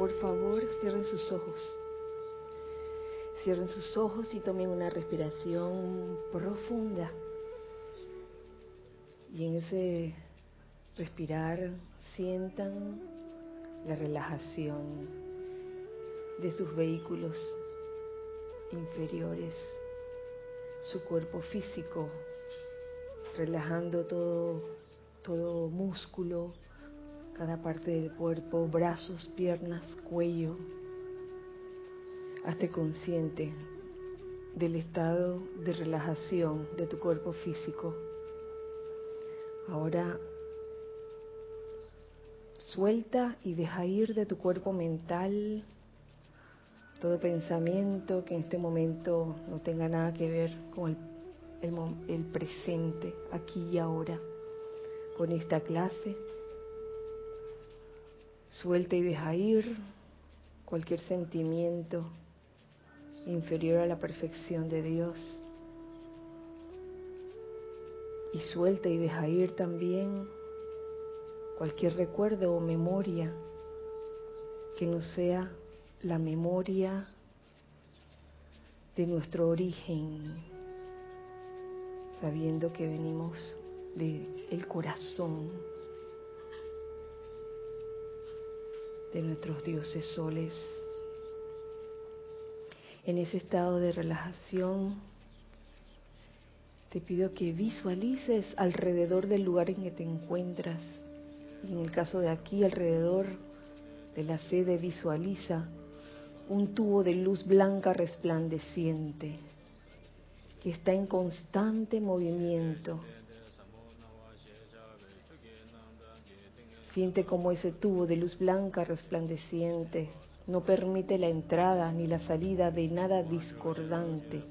por favor cierren sus ojos. Cierren sus ojos y tomen una respiración profunda. Y en ese respirar sientan la relajación de sus vehículos inferiores, su cuerpo físico, relajando todo, todo músculo, cada parte del cuerpo, brazos, piernas, cuello. Hazte consciente del estado de relajación de tu cuerpo físico. Ahora suelta y deja ir de tu cuerpo mental todo pensamiento que en este momento no tenga nada que ver con el, el, presente, aquí y ahora, con esta clase. Suelta y deja ir cualquier sentimiento inferior a la perfección de Dios. Y suelta y deja ir también cualquier recuerdo o memoria que no sea la memoria de nuestro origen, sabiendo que venimos del el corazón de nuestros dioses soles. En ese estado de relajación, te pido que visualices alrededor del lugar en que te encuentras. en el caso de aquí, alrededor de la sede, visualiza un tubo de luz blanca resplandeciente que está en constante movimiento. Siente como ese tubo de luz blanca resplandeciente no permite la entrada ni la salida de nada discordante.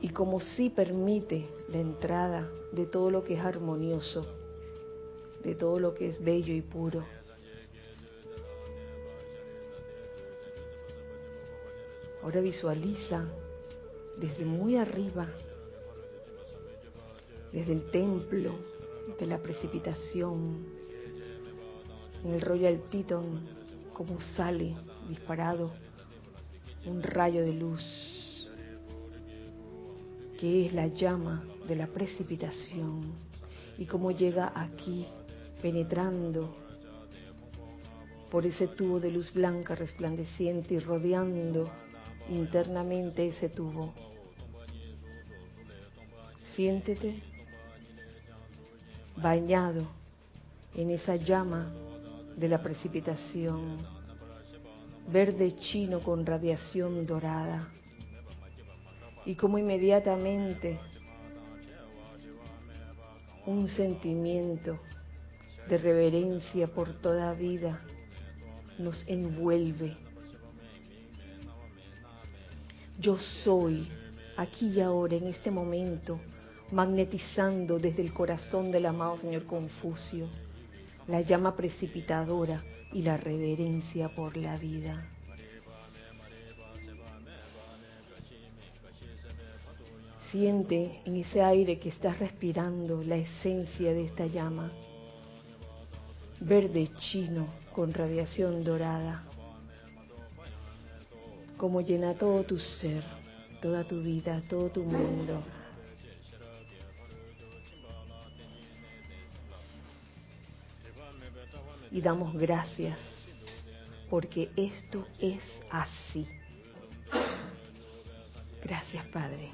Y como sí permite la entrada de todo lo que es armonioso, de todo lo que es bello y puro. Ahora visualiza desde muy arriba, desde el templo de la precipitación, en el Royal Teton, como sale disparado un rayo de luz, que es la llama de la precipitación, y cómo llega aquí, penetrando por ese tubo de luz blanca resplandeciente y rodeando internamente ese tubo. Siéntete bañado en esa llama de la precipitación, verde chino con radiación dorada, y como inmediatamente un sentimiento de reverencia por toda vida nos envuelve. Yo soy aquí y ahora, en este momento, magnetizando desde el corazón del amado Señor Confucio la llama precipitadora y la reverencia por la vida. Siente en ese aire que estás respirando la esencia de esta llama, verde chino con radiación dorada como llena todo tu ser, toda tu vida, todo tu mundo. Y damos gracias porque esto es así. Gracias, Padre.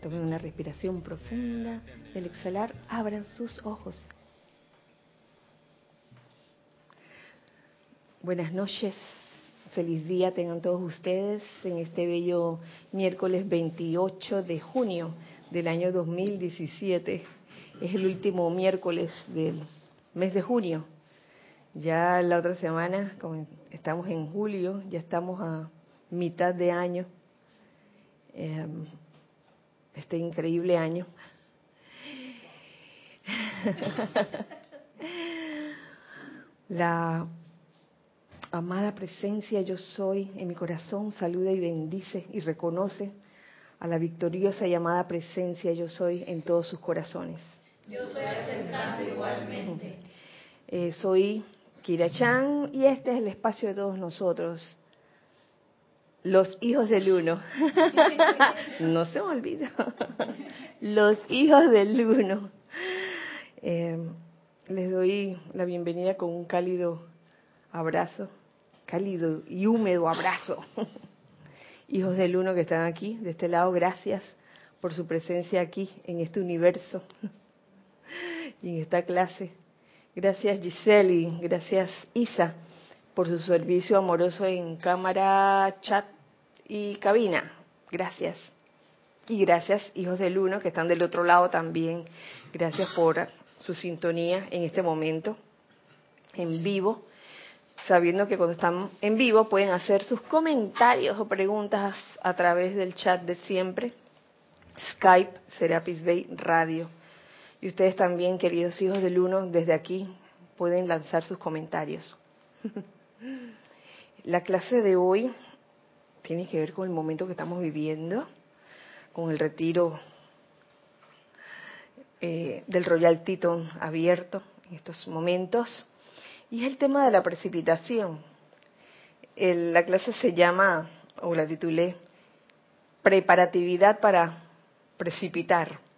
Tomen una respiración profunda. Al exhalar, abran sus ojos. Buenas noches. Feliz día tengan todos ustedes en este bello miércoles 28 de junio del año 2017. Es el último miércoles del mes de junio. Ya la otra semana, como estamos en julio, ya estamos a mitad de año. Em, este increíble año. La amada presencia yo soy en mi corazón, saluda y bendice y reconoce a la victoriosa y amada presencia yo soy en todos sus corazones. Yo soy aceptando igualmente. Eh, soy Kira Chan y este es el espacio de todos nosotros, los hijos del uno. no se me olvida. los hijos del uno. Eh, les doy la bienvenida con un cálido abrazo, cálido y húmedo abrazo. hijos del uno que están aquí, de este lado, gracias por su presencia aquí, en este universo y en esta clase. Gracias Giselle gracias Isa por su servicio amoroso en cámara, chat y cabina. Gracias. Y gracias, hijos del uno, que están del otro lado también. Gracias por su sintonía en este momento, en vivo, sabiendo que cuando están en vivo pueden hacer sus comentarios o preguntas a través del chat de siempre. Skype, Serapis Bay Radio. Y ustedes también, queridos hijos del uno, desde aquí pueden lanzar sus comentarios. La clase de hoy tiene que ver con el momento que estamos viviendo, con el retiro eh, del Royal Teton abierto en estos momentos, y es el tema de la precipitación. la clase se llama, o la titulé, Preparatividad para precipitar.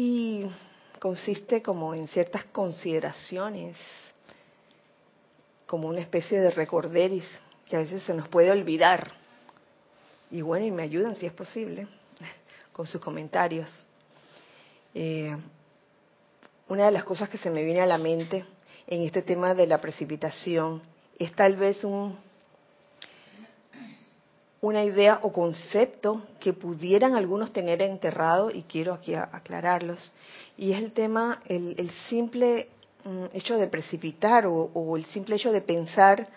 Y consiste como en ciertas consideraciones, como una especie de recorderis que a veces se nos puede olvidar. Y bueno, y me ayudan si es posible con sus comentarios. Eh, una de las cosas que se me viene a la mente en este tema de la precipitación es tal vez un una idea o concepto que pudieran algunos tener enterrado y quiero aquí aclararlos y es el tema el, simple mm, hecho de precipitar o, el simple hecho de pensar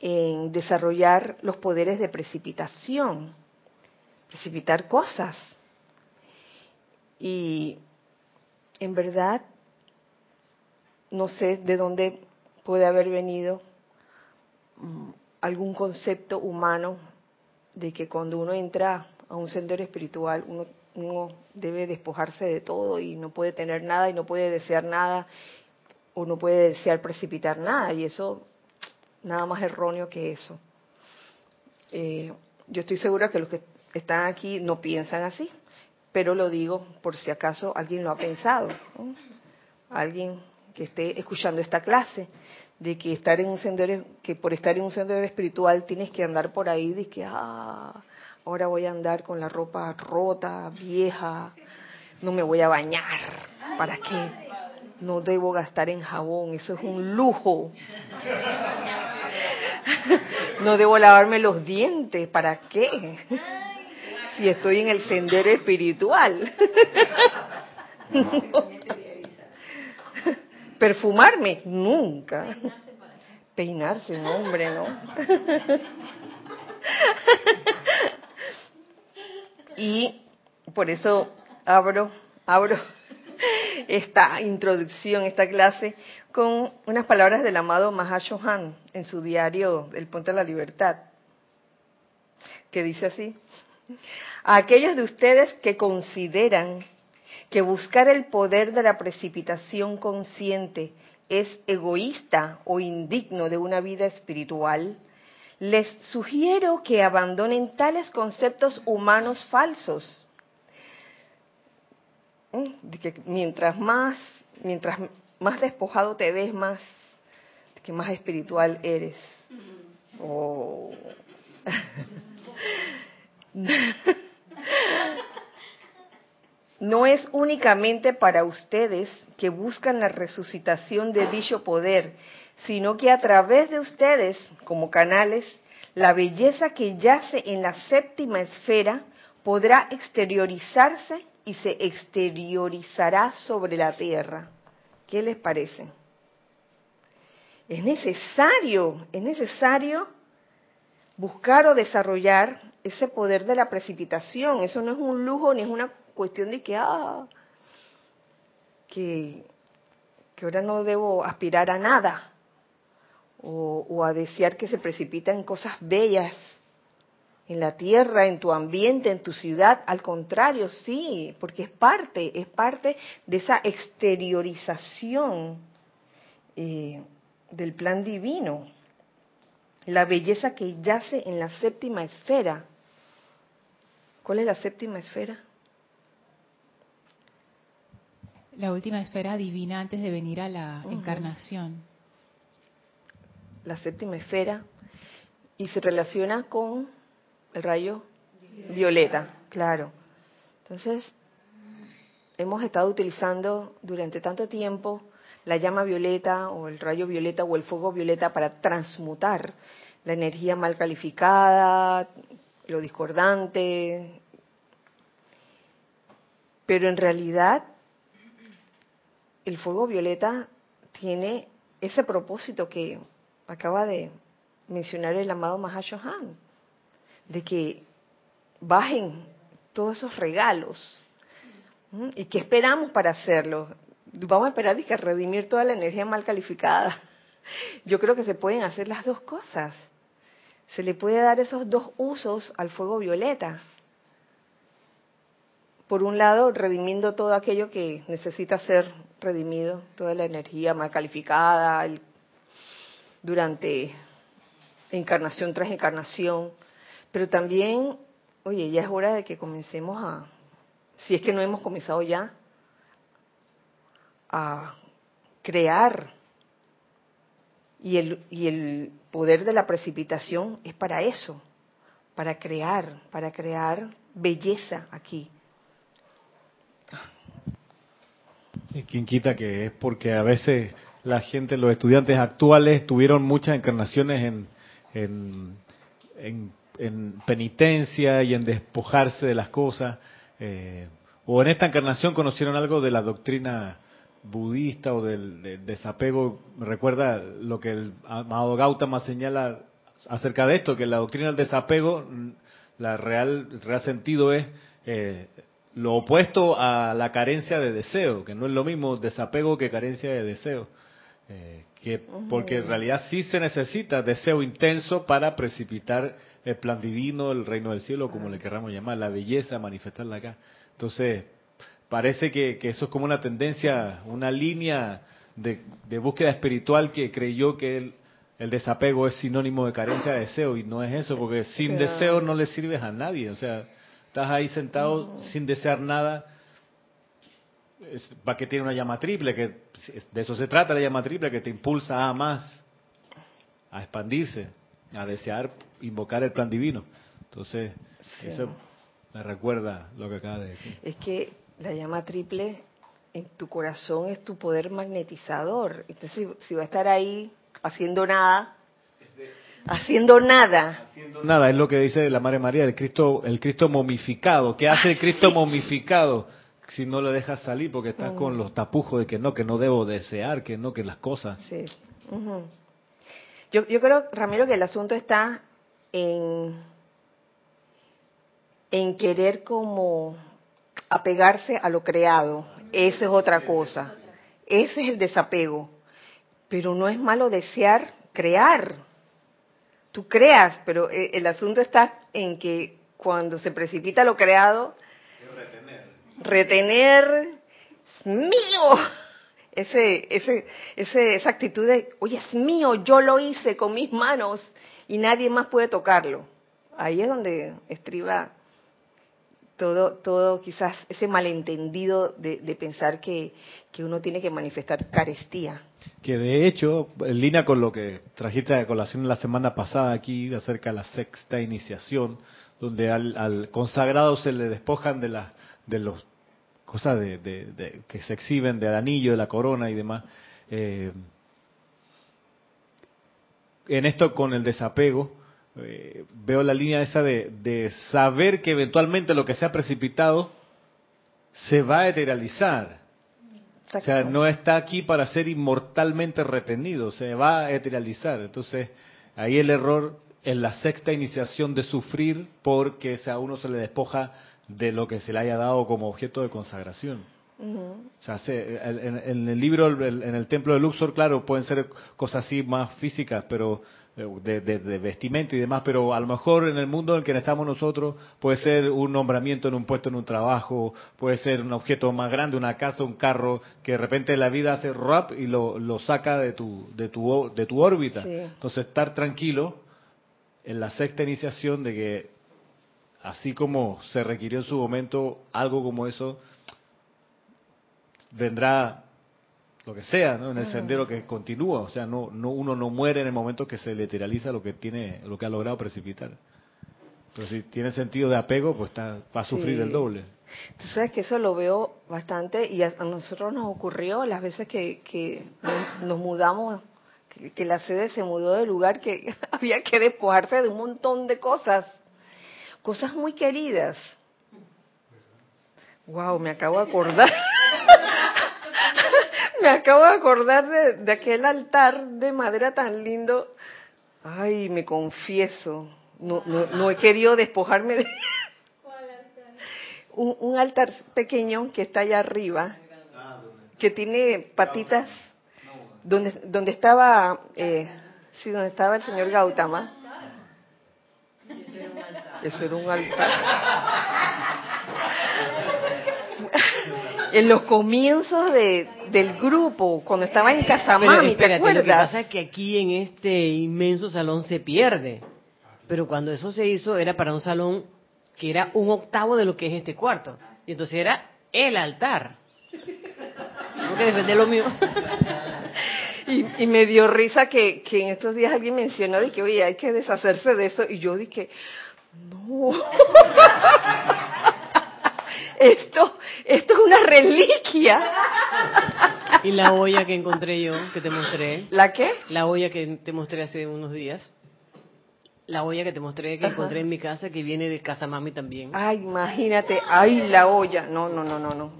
en desarrollar los poderes de precipitación precipitar cosas. Y en verdad no sé de dónde puede haber venido mm, algún concepto humano de que cuando uno entra a un sendero espiritual, uno, debe despojarse de todo y no puede tener nada y no puede desear nada o no puede desear precipitar nada. Y eso nada más erróneo que eso. Eh, yo estoy segura que los que están aquí no piensan así, pero lo digo por si acaso alguien lo ha pensado, alguien que esté escuchando esta clase de que estar en un sendero, que por estar en un sendero espiritual tienes que andar por ahí de que ah, ahora voy a andar con la ropa rota, vieja, no me voy a bañar, ¿para qué? No debo gastar en jabón, eso es un lujo. No debo lavarme los dientes, ¿para qué? Si estoy en el sendero espiritual. Perfumarme, nunca. Peinarse, no, hombre, no. y por eso abro, abro esta introducción, esta clase, con unas palabras del amado Mahashohan en su diario El Puente de la Libertad, que dice así, a aquellos de ustedes que consideran que buscar el poder de la precipitación consciente es egoísta o indigno de una vida espiritual, les sugiero que abandonen tales conceptos humanos falsos. Mm, que mientras más, mientras más despojado te ves, más que más espiritual eres. Oh. no es únicamente para ustedes que buscan la resucitación de dicho poder, sino que a través de ustedes, como canales, la belleza que yace en la séptima esfera podrá exteriorizarse y se exteriorizará sobre la tierra. ¿Qué les parece? Es necesario, es necesario buscar o desarrollar ese poder de la precipitación. Eso no es un lujo ni es una cuestión de que, ah, que, ahora no debo aspirar a nada o, a desear que se precipita en cosas bellas. en la tierra, en tu ambiente, en tu ciudad. Al contrario, sí, porque es parte, es parte de esa exteriorización eh, del plan divino. La belleza que yace en la séptima esfera. ¿Cuál es la séptima esfera? La última esfera divina antes de venir a la encarnación. La séptima esfera. Y se relaciona con el rayo violeta, claro. Entonces, hemos estado utilizando durante tanto tiempo la llama violeta o el rayo violeta o el fuego violeta para transmutar la energía mal calificada, lo discordante. Pero en realidad el fuego violeta tiene ese propósito que acaba de mencionar el amado Mahashohan, de que bajen todos esos regalos. ¿Y qué esperamos para hacerlo? Vamos a esperar y redimir toda la energía mal calificada. Yo creo que se pueden hacer las dos cosas. Se le puede dar esos dos usos al fuego violeta. Por un lado, redimiendo todo aquello que necesita ser redimido, toda la energía mal calificada durante encarnación tras encarnación, pero también, oye, ya es hora de que comencemos a, si es que no hemos comenzado ya, a crear. Y el, y el poder de la precipitación es para eso, para crear, para crear belleza aquí. ¿Quién quita que es porque a veces la gente, los estudiantes actuales tuvieron muchas encarnaciones en, en, en, penitencia y en despojarse de las cosas? Eh, o en esta encarnación conocieron algo de la doctrina budista o del, desapego. Me recuerda lo que el amado Gautama señala acerca de esto, que la doctrina del desapego, la real, el real sentido es eh, lo opuesto a la carencia de deseo, que no es lo mismo desapego que carencia de deseo. Eh, que porque en realidad sí se necesita deseo intenso para precipitar el plan divino, el reino del cielo, como le querramos llamar, la belleza, manifestarla acá. Entonces, parece que, eso es como una tendencia, una línea de, búsqueda espiritual que creyó que el, el, desapego es sinónimo de carencia de deseo, y no es eso, porque sin deseo no le sirves a nadie, o sea, estás ahí sentado sin desear nada. ¿Para que tiene una llama triple? Que de eso se trata la llama triple, que te impulsa a más, a expandirse, a desear, invocar el plan divino. Entonces, eso me recuerda lo que acaba de decir. Es que la llama triple en tu corazón es tu poder magnetizador. Entonces, si va a estar ahí haciendo nada, haciendo nada. Haciendo nada, es lo que dice la Madre María, el Cristo, el Cristo momificado. ¿Qué hace el Cristo momificado? Si no le dejas salir porque estás con mm. los tapujos de que no, que no debo desear, que no, que las cosas. Sí. yo, yo creo, Ramiro, que el asunto está en, en querer como apegarse a lo creado. Esa es otra cosa. Ese es el desapego. Pero no es malo desear crear tú creas, pero eh, el asunto está en que cuando se precipita lo creado, retener, retener mío, ese, ese, ese, esa actitud de, oye, es mío, yo lo hice con mis manos y nadie más puede tocarlo. Ahí es donde estriba todo, todo quizás ese malentendido de, pensar que, uno tiene que manifestar carestía. Que de hecho, en línea con lo que trajiste a colación la semana pasada aquí acerca de la sexta iniciación, donde al, consagrado se le despojan de las de los cosas de, que se exhiben del anillo, de la corona y demás. Eh, en esto con el desapego, eh, veo la línea esa de, saber que eventualmente lo que se ha precipitado se va a eterializar. O sea, no está aquí para ser inmortalmente retenido, se va a eterializar. Entonces, ahí el error en la sexta iniciación de sufrir porque a uno se le despoja de lo que se le haya dado como objeto de consagración. O sea, en, el libro, en el templo de Luxor, claro, pueden ser cosas así más físicas, pero de, de, vestimenta y demás, pero a lo mejor en el mundo en el que estamos nosotros puede ser un nombramiento en un puesto, en un trabajo, puede ser un objeto más grande, una casa, un carro, que de repente la vida hace rap y lo, lo saca de tu, de tu, de tu órbita. Entonces, estar tranquilo en la sexta iniciación de que así como se requirió en su momento algo como eso, vendrá lo que sea, ¿no? En el sendero que continúa, o sea, no, no uno no muere en el momento que se lateraliza lo que tiene, lo que ha logrado precipitar. Pero si tiene sentido de apego, pues está, va a sufrir el doble. Tú sabes que eso lo veo bastante y a nosotros nos ocurrió las veces que, que nos mudamos, que, que la sede se mudó de lugar, que había que despojarse de un montón de cosas, cosas muy queridas. Wow, me acabo de acordar. Me acabo de acordar de, aquel altar de madera tan lindo. Ay, me confieso, no, no, he querido despojarme de... Un, un altar pequeño que está allá arriba, que tiene patitas, donde, donde estaba, eh, sí, donde estaba el señor Gautama. Eso era un altar en los comienzos de, del grupo, cuando estaba en Casamami, ¿te acuerdas? Lo que pasa es que aquí en este inmenso salón se pierde. Pero cuando eso se hizo era para un salón que era un octavo de lo que es este cuarto. Y entonces era el altar. Tengo que defender lo mío. Y, y, me dio risa que, que en estos días alguien mencionó de que, oye, hay que deshacerse de eso. Y yo dije, no. esto, esto es una reliquia. ¿Y la olla que encontré yo, que te mostré? ¿La qué? La olla que te mostré hace unos días. La olla que te mostré, que encontré en mi casa, que viene de casa mami también. Ay, imagínate, ay, la olla. No, no, no, no, no.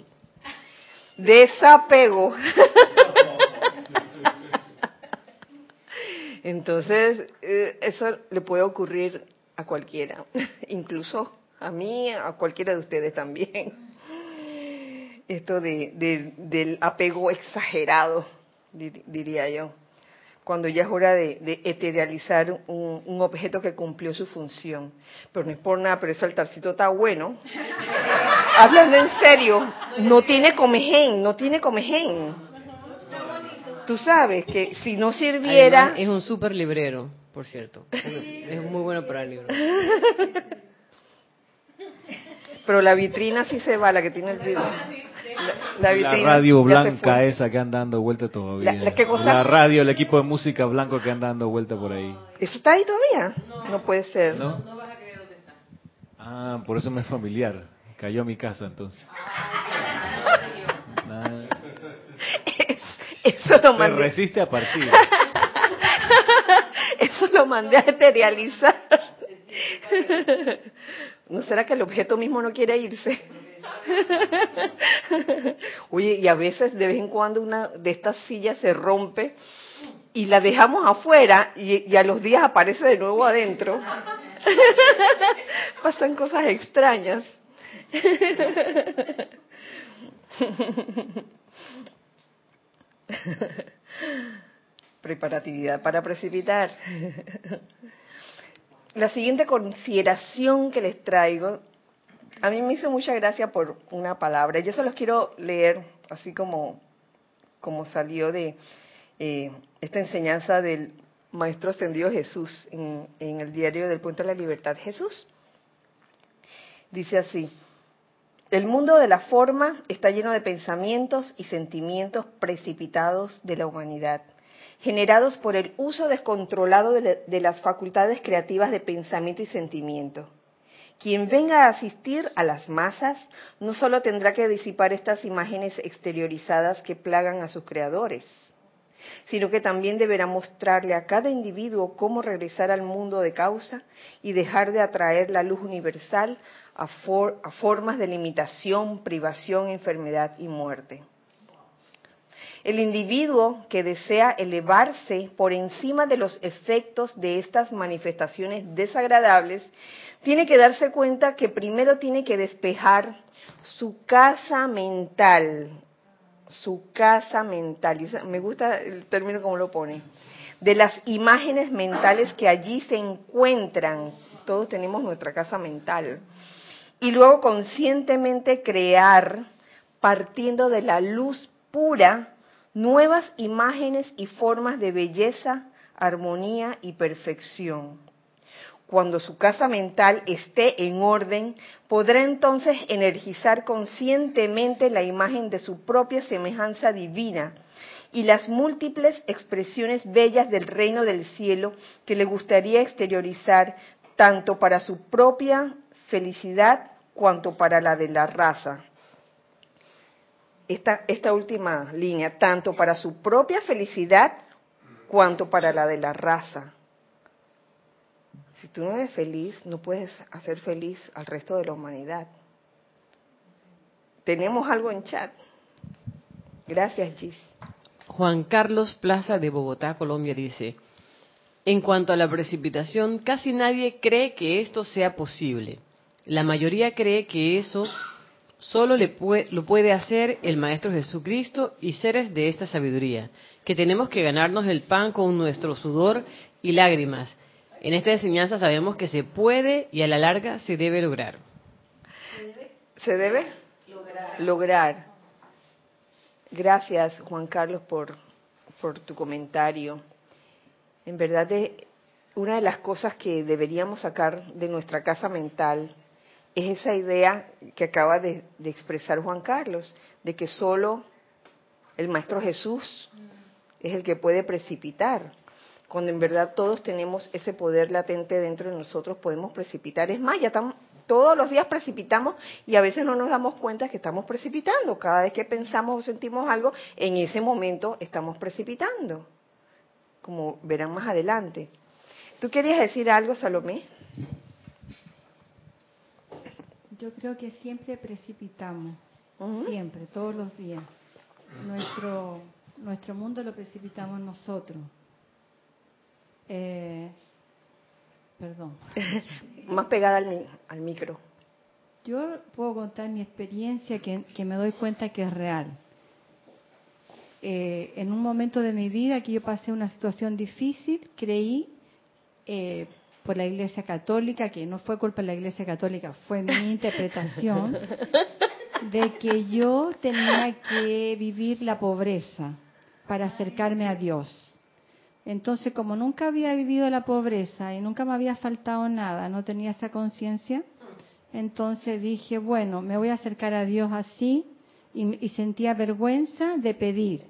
Desapego. Entonces, eh, eso le puede ocurrir a cualquiera, incluso a mí, a cualquiera de ustedes también. Esto de, del apego exagerado, diría yo, cuando ya es hora de, de eterializar un, objeto que cumplió su función. Pero no es por nada, pero ese altarcito está bueno. Hablando en serio, no tiene comején, no tiene comején. Tú sabes que si no sirviera... es un súper librero, por cierto. Es muy bueno para el libro. Pero la vitrina sí se va, la que tiene el video. La, radio blanca esa que anda dando vuelta todavía. La, radio, el equipo de música blanco que anda dando vuelta por ahí. ¿Eso está ahí todavía? No, puede ser. ¿No? vas a creer dónde está. Ah, por eso me es familiar. Cayó a mi casa entonces. eso lo mandé. Se resiste a partir. eso lo mandé a eterializar. ¿No será que el objeto mismo no quiere irse? Oye, y a veces de vez en cuando una de estas sillas se rompe y la dejamos afuera y, a los días aparece de nuevo adentro. Pasan cosas extrañas. Preparatividad para precipitar. La siguiente consideración que les traigo, a mí me hizo mucha gracia por una palabra. Yo se los quiero leer así como, como salió de eh, esta enseñanza del Maestro Ascendido Jesús en, en el diario del Puente de la Libertad Jesús. Dice así, el mundo de la forma está lleno de pensamientos y sentimientos precipitados de la humanidad generados por el uso descontrolado de, las facultades creativas de pensamiento y sentimiento. Quien venga a asistir a las masas no solo tendrá que disipar estas imágenes exteriorizadas que plagan a sus creadores, sino que también deberá mostrarle a cada individuo cómo regresar al mundo de causa y dejar de atraer la luz universal a, a formas de limitación, privación, enfermedad y muerte. El individuo que desea elevarse por encima de los efectos de estas manifestaciones desagradables tiene que darse cuenta que primero tiene que despejar su casa mental, su casa mental, me gusta el término como lo pone, de las imágenes mentales que allí se encuentran. Todos tenemos nuestra casa mental. Y luego conscientemente crear, partiendo de la luz pura, nuevas imágenes y formas de belleza, armonía y perfección. Cuando su casa mental esté en orden, podrá entonces energizar conscientemente la imagen de su propia semejanza divina y las múltiples expresiones bellas del reino del cielo que le gustaría exteriorizar tanto para su propia felicidad cuanto para la de la raza. Esta, esta última línea, tanto para su propia felicidad cuanto para la de la raza. Si tú no eres feliz, no puedes hacer feliz al resto de la humanidad. Tenemos algo en chat. Gracias, Gis. Juan Carlos Plaza de Bogotá, Colombia, dice, en cuanto a la precipitación, casi nadie cree que esto sea posible. La mayoría cree que eso solo le puede, lo puede hacer el Maestro Jesucristo y seres de esta sabiduría, que tenemos que ganarnos el pan con nuestro sudor y lágrimas, en esta enseñanza sabemos que se puede y a la larga se debe lograr. ¿Se debe? Lograr. Gracias, Juan Carlos, por, tu comentario. En verdad, una de las cosas que deberíamos sacar de nuestra casa mental es esa idea que acaba de expresar Juan Carlos, de que solo el Maestro Jesús es el que puede precipitar cuando en verdad todos tenemos ese poder latente dentro de nosotros, podemos precipitar. Es más, ya estamos, todos los días precipitamos y a veces no nos damos cuenta que estamos precipitando. Cada vez que pensamos o sentimos algo, en ese momento estamos precipitando, como verán más adelante. ¿Tú querías decir algo, Salomé? Yo creo que siempre precipitamos, siempre, todos los días. Nuestro, nuestro mundo lo precipitamos nosotros. Eh, perdón. Más pegada al, al, micro. Yo puedo contar mi experiencia que, me doy cuenta que es real. Eh, en un momento de mi vida que yo pasé una situación difícil, creí eh, por la Iglesia Católica, que no fue culpa de la Iglesia Católica, fue mi interpretación, de que yo tenía que vivir la pobreza para acercarme a Dios. Entonces, como nunca había vivido la pobreza y nunca me había faltado nada, no tenía esa conciencia, entonces dije, bueno, me voy a acercar a Dios así y, sentía vergüenza de pedir.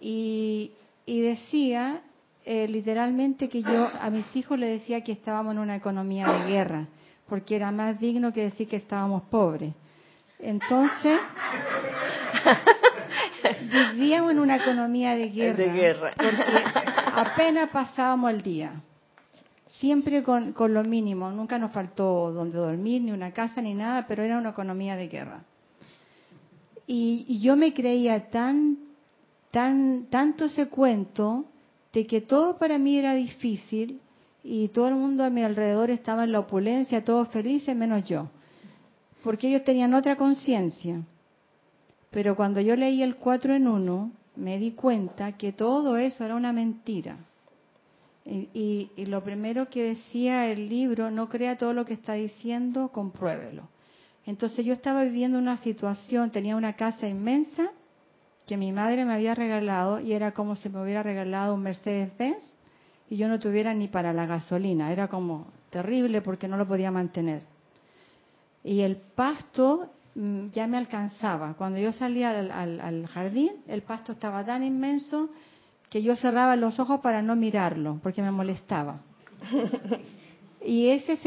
Y, decía eh, literalmente que yo a mis hijos le decía que estábamos en una economía de guerra, porque era más digno que decir que estábamos pobres. Entonces, vivíamos en una economía de guerra, porque apenas pasábamos el día. Siempre con, lo mínimo, nunca nos faltó donde dormir, ni una casa, ni nada, pero era una economía de guerra. Y, yo me creía tan, tan, tanto ese cuento de que todo para mí era difícil y todo el mundo a mi alrededor estaba en la opulencia, todos felices, menos yo. Porque ellos tenían otra conciencia. Pero cuando yo leí el 4 en 1, me di cuenta que todo eso era una mentira. Y, lo primero que decía el libro, no crea todo lo que está diciendo, compruébelo. Entonces yo estaba viviendo una situación, tenía una casa inmensa que mi madre me había regalado y era como si me hubiera regalado un Mercedes-Benz y yo no tuviera ni para la gasolina. Era como terrible porque no lo podía mantener. Y el pasto ya me alcanzaba. Cuando yo salía al, jardín, el pasto estaba tan inmenso que yo cerraba los ojos para no mirarlo, porque me molestaba. Y ese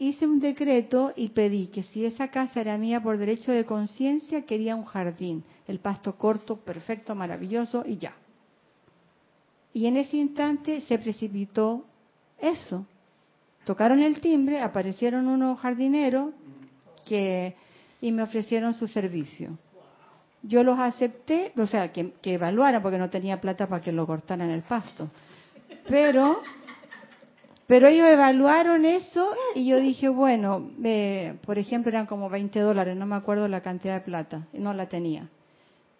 hice un decreto y pedí que si esa casa era mía por derecho de conciencia, quería un jardín, el pasto corto, perfecto, maravilloso y ya. Y en ese instante se precipitó eso. Tocaron el timbre, aparecieron unos jardineros que y me ofrecieron su servicio. Yo los acepté, o sea, que, que evaluaran porque no tenía plata para que lo cortaran el pasto. Pero, Pero ellos evaluaron eso y yo dije, bueno, eh, por ejemplo, eran como 20 dólares, no me acuerdo la cantidad de plata, no la tenía.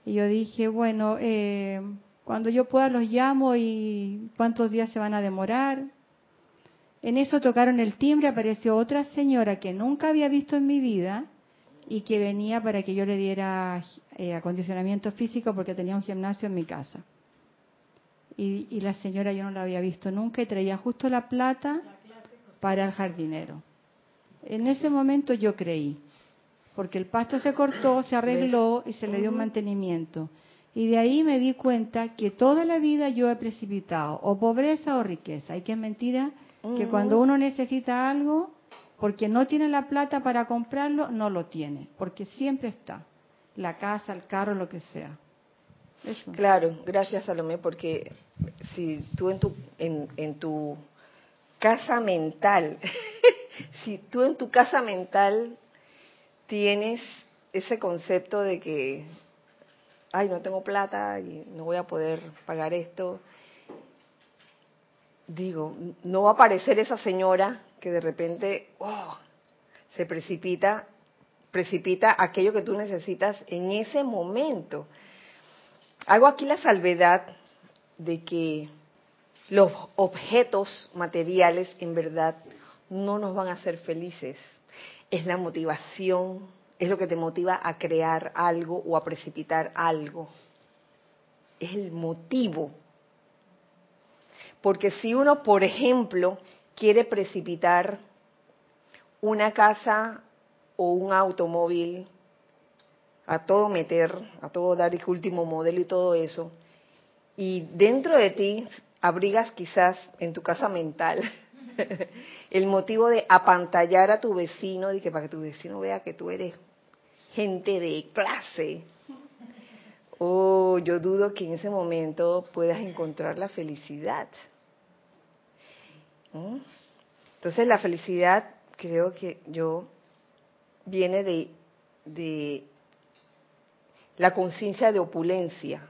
Y yo dije, bueno, eh, cuando yo pueda los llamo y cuántos días se van a demorar. En eso tocaron el timbre, apareció otra señora que nunca había visto en mi vida y que venía para que yo le diera eh, acondicionamiento físico porque tenía un gimnasio en mi casa. Y, y, la señora yo no la había visto nunca y traía justo la plata para el jardinero. En ese momento yo creí, porque el pasto se cortó, se arregló y se le dio un mantenimiento. Y de ahí me di cuenta que toda la vida yo he precipitado o pobreza o riqueza. Y que es mentira que cuando uno necesita algo, porque no tiene la plata para comprarlo, no lo tiene, porque siempre está. La casa, el carro, lo que sea. Claro, gracias Salomé, porque si tú en tu, en, en tu casa mental, si tú en tu casa mental tienes ese concepto de que, ay, no tengo plata y no voy a poder pagar esto, digo, no va a aparecer esa señora que de repente oh, se precipita, precipita aquello que tú necesitas en ese momento. Hago aquí la salvedad de que los objetos materiales en verdad no nos van a hacer felices. Es la motivación, es lo que te motiva a crear algo o a precipitar algo. Es el motivo porque si uno, por ejemplo, quiere precipitar una casa o un automóvil a todo meter, a todo dar el último modelo y todo eso, y dentro de ti abrigas quizás en tu casa mental el motivo de apantallar a tu vecino, de que para que tu vecino vea que tú eres gente de clase. Oh, yo dudo que en ese momento puedas encontrar la felicidad. Entonces la felicidad creo que yo viene de, de la conciencia de opulencia.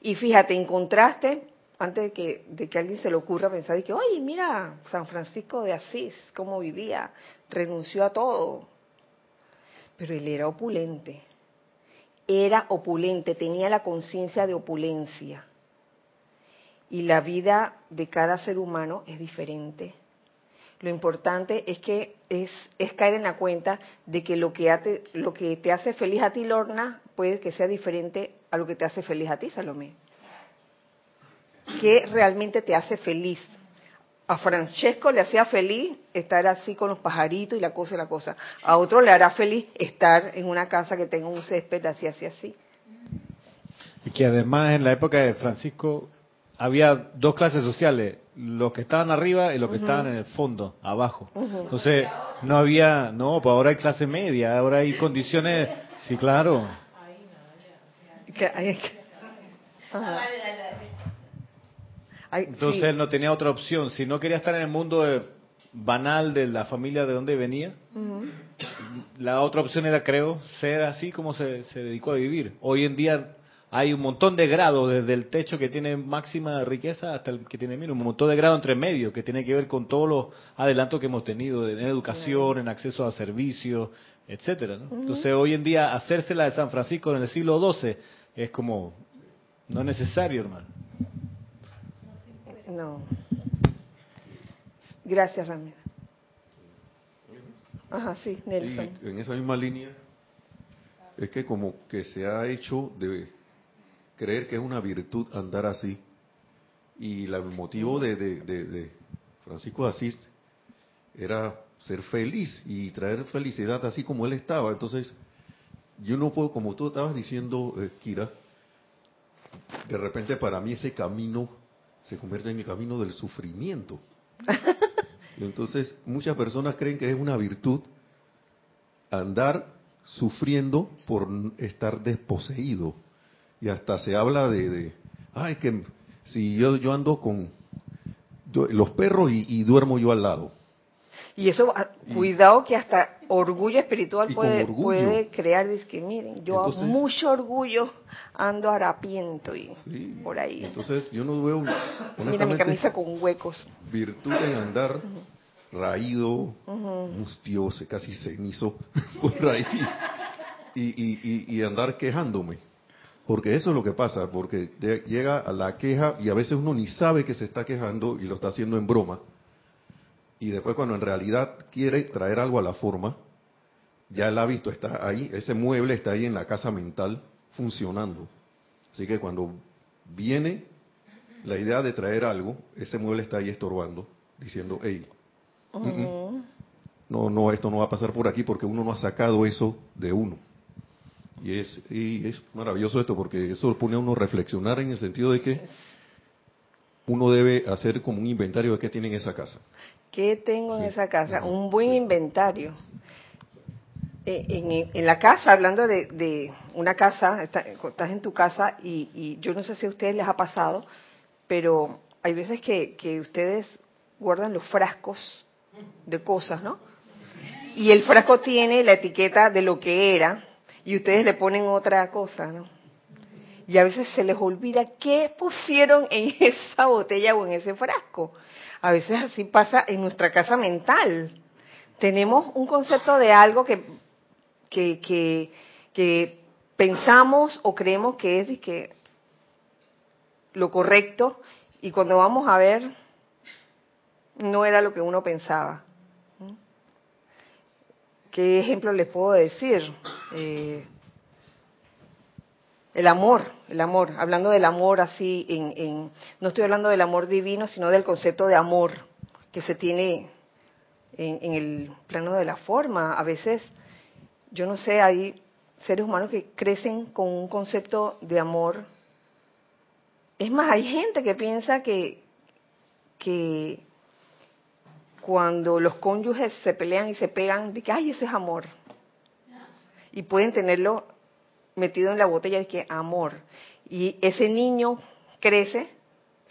Y fíjate, en contraste, antes de que, de que alguien se le ocurra pensar que, oye, mira, San Francisco de Asís, cómo vivía, renunció a todo. Pero él era opulente, era opulente, tenía la conciencia de opulencia y la vida de cada ser humano es diferente. Lo importante es que es, caer en la cuenta de que lo que, lo que te hace feliz a ti, Lorna, puede que sea diferente a lo que te hace feliz a ti, Salomé. ¿Qué realmente te hace feliz? A Francesco le hacía feliz estar así con los pajaritos y la cosa y la cosa. A otro le hará feliz estar en una casa que tenga un césped así, así, así. Y que además en la época de Francisco había dos clases sociales, los que estaban arriba y los que estaban en el fondo, abajo. Entonces, no había, no, pues ahora hay clase media, ahora hay condiciones, sí, claro. Entonces él no tenía otra opción, si no quería estar en el mundo banal de la familia de donde venía, la otra opción era, creo, ser así como se, se dedicó a vivir. Hoy en día hay un montón de grados, desde el techo que tiene máxima riqueza hasta el que tiene mínimo, un montón de grados entre medio, que tiene que ver con todos los adelantos que hemos tenido en educación, en acceso a servicios, etcétera. Entonces, hoy en día, hacérsela de San Francisco en el siglo XII es como, no es necesario, hermano. No. Gracias, Ramiro. Ajá, sí, Nelson. en esa misma línea, es que como que se ha hecho de creer que es una virtud andar así. Y el motivo de, de, Francisco de Asís era ser feliz y traer felicidad así como él estaba. Entonces, yo no puedo, como tú estabas diciendo, eh, Kira, de repente para mí ese camino se convierte en el camino del sufrimiento. Entonces, muchas personas creen que es una virtud andar sufriendo por estar desposeído y hasta se habla de, ay, que si yo, yo ando con los perros y, duermo yo al lado. Y eso, ah, cuidado que hasta orgullo espiritual puede, puede crear, dice que miren, yo mucho orgullo ando harapiento y por ahí. Entonces yo no veo, Mira mi camisa con huecos. Virtud en andar raído, mustioso, casi cenizo por ahí, y, y andar quejándome. Porque eso es lo que pasa, porque llega a la queja y a veces uno ni sabe que se está quejando y lo está haciendo en broma y después cuando en realidad quiere traer algo a la forma, ya el hábito está ahí, ese mueble está ahí en la casa mental funcionando. Así que cuando viene la idea de traer algo, ese mueble está ahí estorbando, diciendo, hey, no, no, esto no va a pasar por aquí porque uno no ha sacado eso de uno. Y es, y es maravilloso esto porque eso pone a uno a reflexionar en el sentido de que uno debe hacer como un inventario de qué tiene en esa casa. ¿Qué tengo en esa casa? Un buen inventario. Eh, en, la casa, hablando de, una casa, estás en tu casa y, yo no sé si a ustedes les ha pasado, pero hay veces que, ustedes guardan los frascos de cosas, ¿no? Y el frasco tiene la etiqueta de lo que era y ustedes le ponen otra cosa, ¿no? Y a veces se les olvida qué pusieron en esa botella o en ese frasco. A veces así pasa en nuestra casa mental. Tenemos un concepto de algo que, que, pensamos o creemos que es que lo correcto y cuando vamos a ver no era lo que uno pensaba. ¿Qué ejemplo les puedo decir? Eh, el amor, el amor, hablando del amor así, en, no estoy hablando del amor divino, sino del concepto de amor que se tiene en, el plano de la forma. A veces, yo no sé, hay seres humanos que crecen con un concepto de amor. Es más, hay gente que piensa que, que cuando los cónyuges se pelean y se pegan, de que, ay, ese es amor. Y pueden tenerlo metido en la botella de que amor. Y ese niño crece,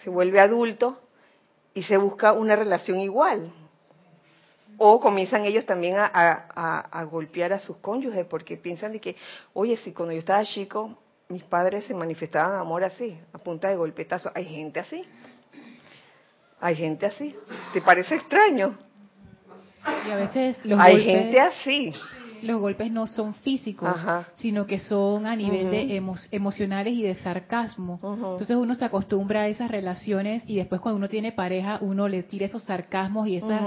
se vuelve adulto y se busca una relación igual. O comienzan ellos también a, golpear a sus cónyuges porque piensan de que, oye, si cuando yo estaba chico mis padres se manifestaban amor así, a punta de golpetazo. Hay gente así. Hay gente así. ¿Te parece extraño? Y a veces Hay gente así los golpes no son físicos, sino que son a nivel de emocionales y de sarcasmo. Entonces uno se acostumbra a esas relaciones y después cuando uno tiene pareja, uno le tira esos sarcasmos y esas,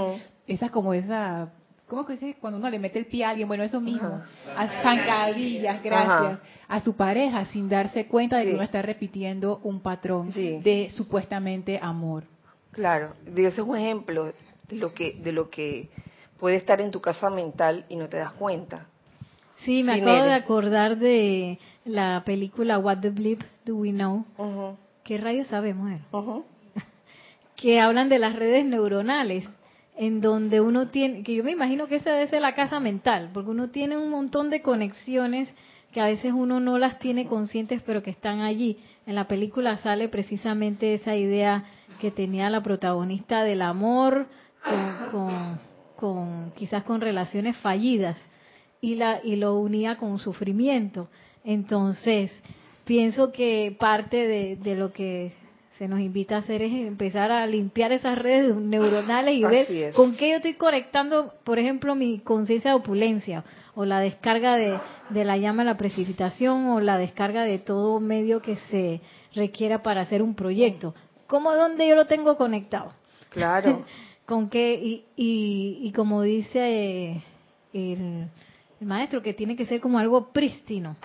esas como esa ¿Cómo que dice? Cuando uno le mete el pie a alguien, bueno, eso mismo, a zancadillas, gracias, a su pareja, sin darse cuenta de que uno está repitiendo un patrón de supuestamente amor. Claro, ese es un ejemplo de lo que, de lo que puede estar en tu casa mental y no te das cuenta. Sí, me acabo de acordar de la película What the Bleep Do We Know. ¿Qué rayos sabemos? que hablan de las redes neuronales, en donde uno tiene, que yo me imagino que esa debe ser la casa mental, porque uno tiene un montón de conexiones que a veces uno no las tiene conscientes, pero que están allí. En la película sale precisamente esa idea que tenía la protagonista del amor con con quizás con relaciones fallidas y la y lo unía con sufrimiento. Entonces, pienso que parte de, de lo que se nos invita a hacer es empezar a limpiar esas redes neuronales y ver con qué yo estoy conectando, por ejemplo, mi conciencia de opulencia o la descarga de, de, la llama de la precipitación o la descarga de todo medio que se requiera para hacer un proyecto. ¿Cómo dónde yo lo tengo conectado? Claro. con qué y, y, como dice el, maestro que tiene que ser como algo prístino.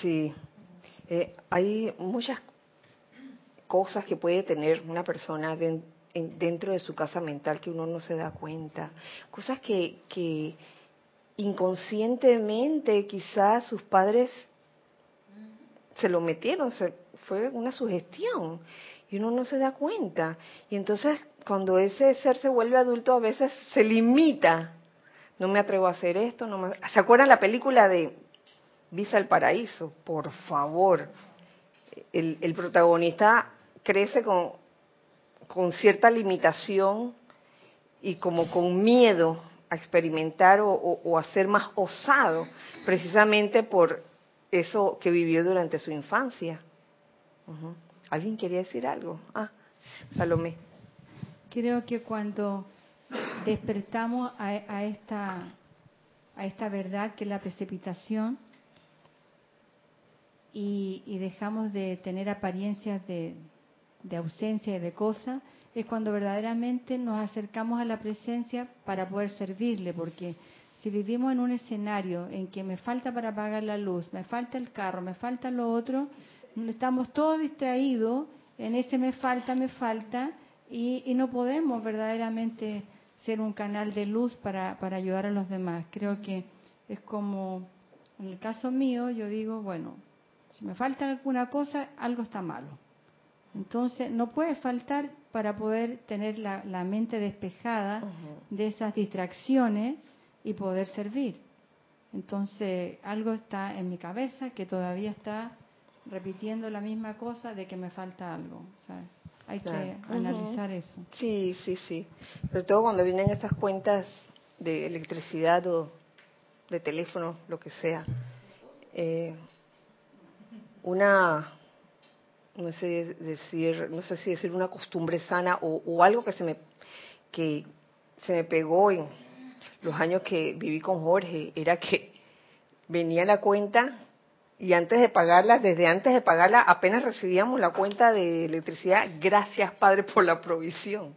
Sí. Eh, hay muchas cosas que puede tener una persona dentro de su casa mental que uno no se da cuenta. Cosas que, que inconscientemente quizás sus padres se lo metieron fue una sugestión y uno no se da cuenta. Y entonces cuando ese ser se vuelve adulto a veces se limita. No me atrevo a hacer esto. No. ¿Se acuerdan la película de Visa al Paraíso? Por favor. El, protagonista crece con, con cierta limitación y como con miedo a experimentar o, a ser más osado, precisamente por eso que vivió durante su infancia. ¿Alguien quería decir algo? Ah, Salomé. Creo que cuando despertamos a, esta, a esta verdad que es la precipitación y, dejamos de tener apariencias de, de ausencia y de cosas, es cuando verdaderamente nos acercamos a la presencia para poder servirle, porque si vivimos en un escenario en que me falta para pagar la luz, me falta el carro, me falta lo otro, estamos todos distraídos en ese me falta, me falta, y, y no podemos verdaderamente ser un canal de luz para, para ayudar a los demás. Creo que es como, en el caso mío, yo digo, bueno, si me falta alguna cosa, algo está malo. Entonces, no puede faltar para poder tener la, mente despejada de esas distracciones y poder servir. Entonces, algo está en mi cabeza que todavía está repitiendo la misma cosa de que me falta algo. Hay que analizar eso. Sí, sí, sí. Sobre todo cuando vienen estas cuentas de electricidad o de teléfono, lo que sea. Eh, una no sé decir, no sé si decir una costumbre sana o, algo que se me que se me pegó en los años que viví con Jorge, era que venía la cuenta y antes de pagarla, desde antes de pagarla, apenas recibíamos la cuenta de electricidad, gracias Padre por la provisión.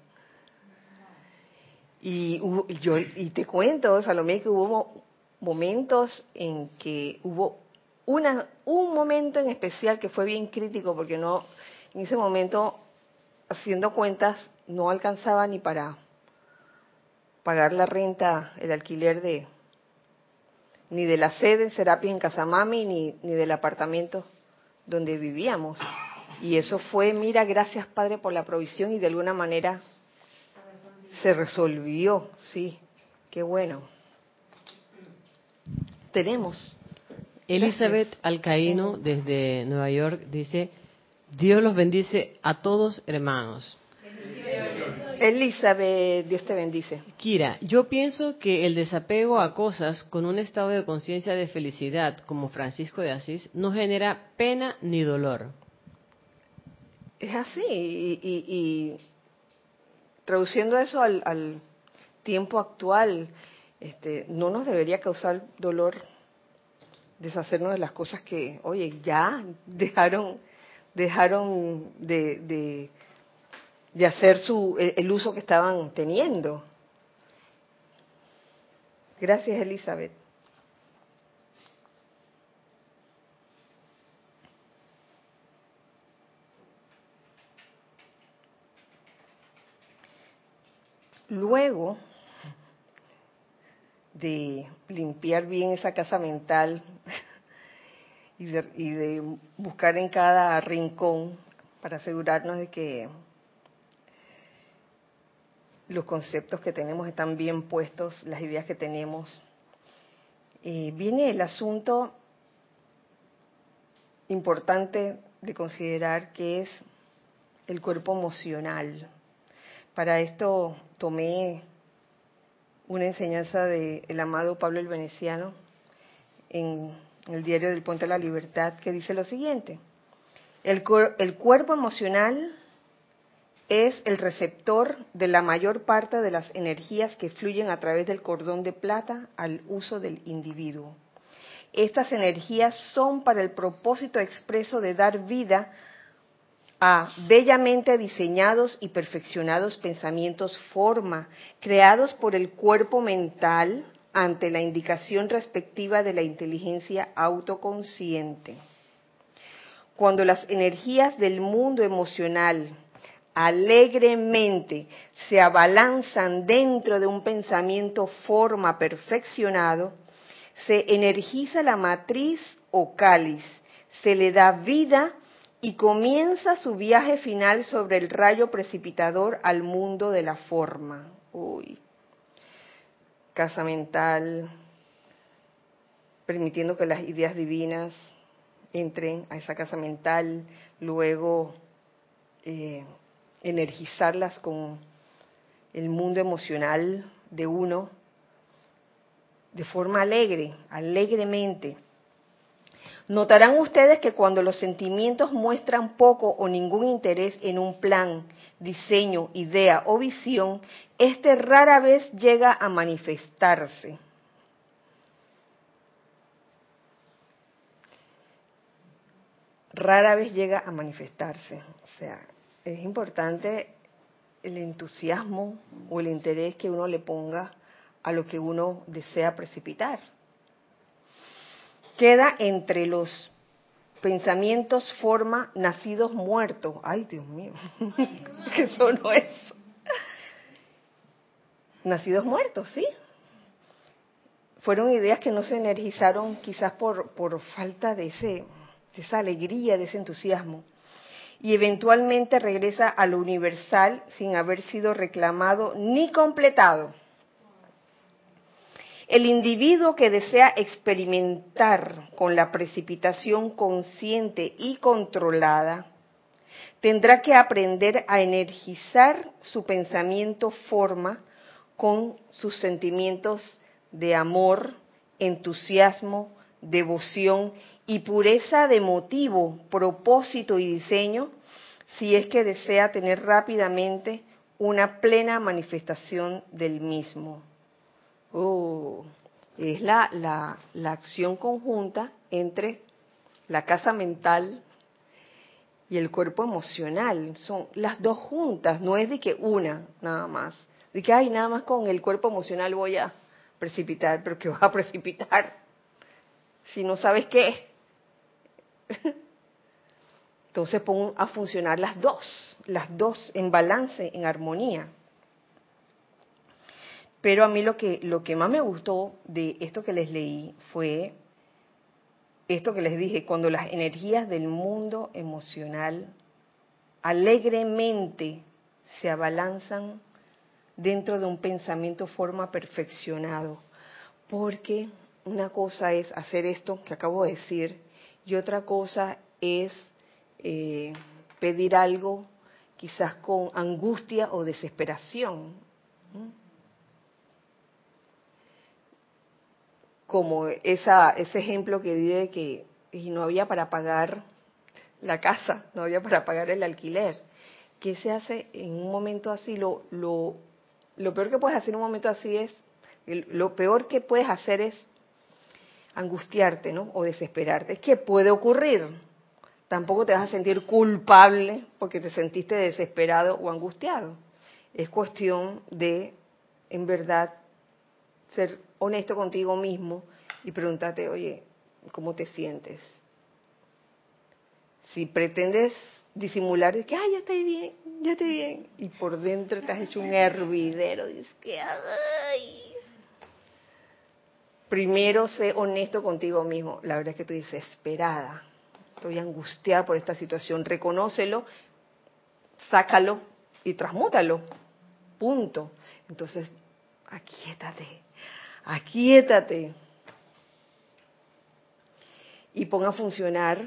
Y, yo, y te cuento, Salomé, que hubo momentos en que hubo una, un momento en especial que fue bien crítico porque no, en ese momento, haciendo cuentas, no alcanzaba ni para pagar la renta, el alquiler de, ni de la sede en Serapis en Casamami, ni, ni del apartamento donde vivíamos. Y eso fue, mira, gracias Padre por la provisión y de alguna manera se resolvió, sí, qué bueno. Tenemos Elizabeth Alcaíno desde Nueva York dice, Dios los bendice a todos hermanos. Elizabeth, Dios te bendice. Kira, yo pienso que el desapego a cosas con un estado de conciencia de felicidad, como Francisco de Asís, no genera pena ni dolor. Es así, y, traduciendo eso al, tiempo actual, este, no nos debería causar dolor deshacernos de las cosas que, oye, ya dejaron, dejaron de, de, hacer su, el uso que estaban teniendo. Gracias, Elizabeth. Luego de limpiar bien esa casa mental y de, buscar en cada rincón para asegurarnos de que los conceptos que tenemos están bien puestos, las ideas que tenemos. Eh, viene el asunto importante de considerar que es el cuerpo emocional. Para esto tomé una enseñanza del amado Pablo el Veneciano en el diario del Puente de la Libertad que dice lo siguiente, el, el cuerpo emocional es el receptor de la mayor parte de las energías que fluyen a través del cordón de plata al uso del individuo. Estas energías son para el propósito expreso de dar vida a bellamente diseñados y perfeccionados pensamientos forma, creados por el cuerpo mental ante la indicación respectiva de la inteligencia autoconsciente. Cuando las energías del mundo emocional alegremente se abalanzan dentro de un pensamiento forma perfeccionado, se energiza la matriz o cáliz, se le da vida y comienza su viaje final sobre el rayo precipitador al mundo de la forma. Uy. Casa mental, permitiendo que las ideas divinas entren a esa casa mental, luego eh, energizarlas con el mundo emocional de uno de forma alegre, alegremente. Notarán ustedes que cuando los sentimientos muestran poco o ningún interés en un plan, diseño, idea o visión, este rara vez llega a manifestarse. Rara vez llega a manifestarse. O sea, es importante el entusiasmo o el interés que uno le ponga a lo que uno desea precipitar. Queda entre los pensamientos forma nacidos muertos. Ay, Dios mío, ¿qué son eso? Nacidos muertos, sí. Fueron ideas que no se energizaron quizás por, por falta de, ese, de esa alegría, de ese entusiasmo y eventualmente regresa a lo universal sin haber sido reclamado ni completado. El individuo que desea experimentar con la precipitación consciente y controlada tendrá que aprender a energizar su pensamiento forma con sus sentimientos de amor, entusiasmo, devoción y pureza de motivo, propósito y diseño si es que desea tener rápidamente una plena manifestación del mismo. Oh, es la, la, la acción conjunta entre la casa mental y el cuerpo emocional. Son las dos juntas, no es de que una nada más. De que, ay, nada más con el cuerpo emocional voy a precipitar, pero que vas a precipitar si no sabes qué. Entonces pon a funcionar las dos, las dos en balance, en armonía. Pero a mí lo que, lo que más me gustó de esto que les leí fue esto que les dije, cuando las energías del mundo emocional alegremente se abalanzan dentro de un pensamiento forma perfeccionado. Porque una cosa es hacer esto que acabo de decir y otra cosa es eh, pedir algo quizás con angustia o desesperación. Como esa, ese ejemplo que di de que no había para pagar la casa, no había para pagar el alquiler. ¿Qué se hace en un momento así? Lo, lo, lo peor que puedes hacer en un momento así es, lo peor que puedes hacer es angustiarte, ¿no? O desesperarte. ¿Qué puede ocurrir? Tampoco te vas a sentir culpable porque te sentiste desesperado o angustiado. Es cuestión de, en verdad, ser honesto contigo mismo y preguntarte, oye, ¿cómo te sientes? Si pretendes disimular, es que, ay, ya estoy bien, ya estoy bien, y por dentro te has hecho un hervidero, dices que, ay, primero sé honesto contigo mismo. La verdad es que estoy desesperada, estoy angustiada por esta situación. Reconócelo, sácalo y transmútalo. Punto. Entonces, aquíétate, aquíétate. Y ponga a funcionar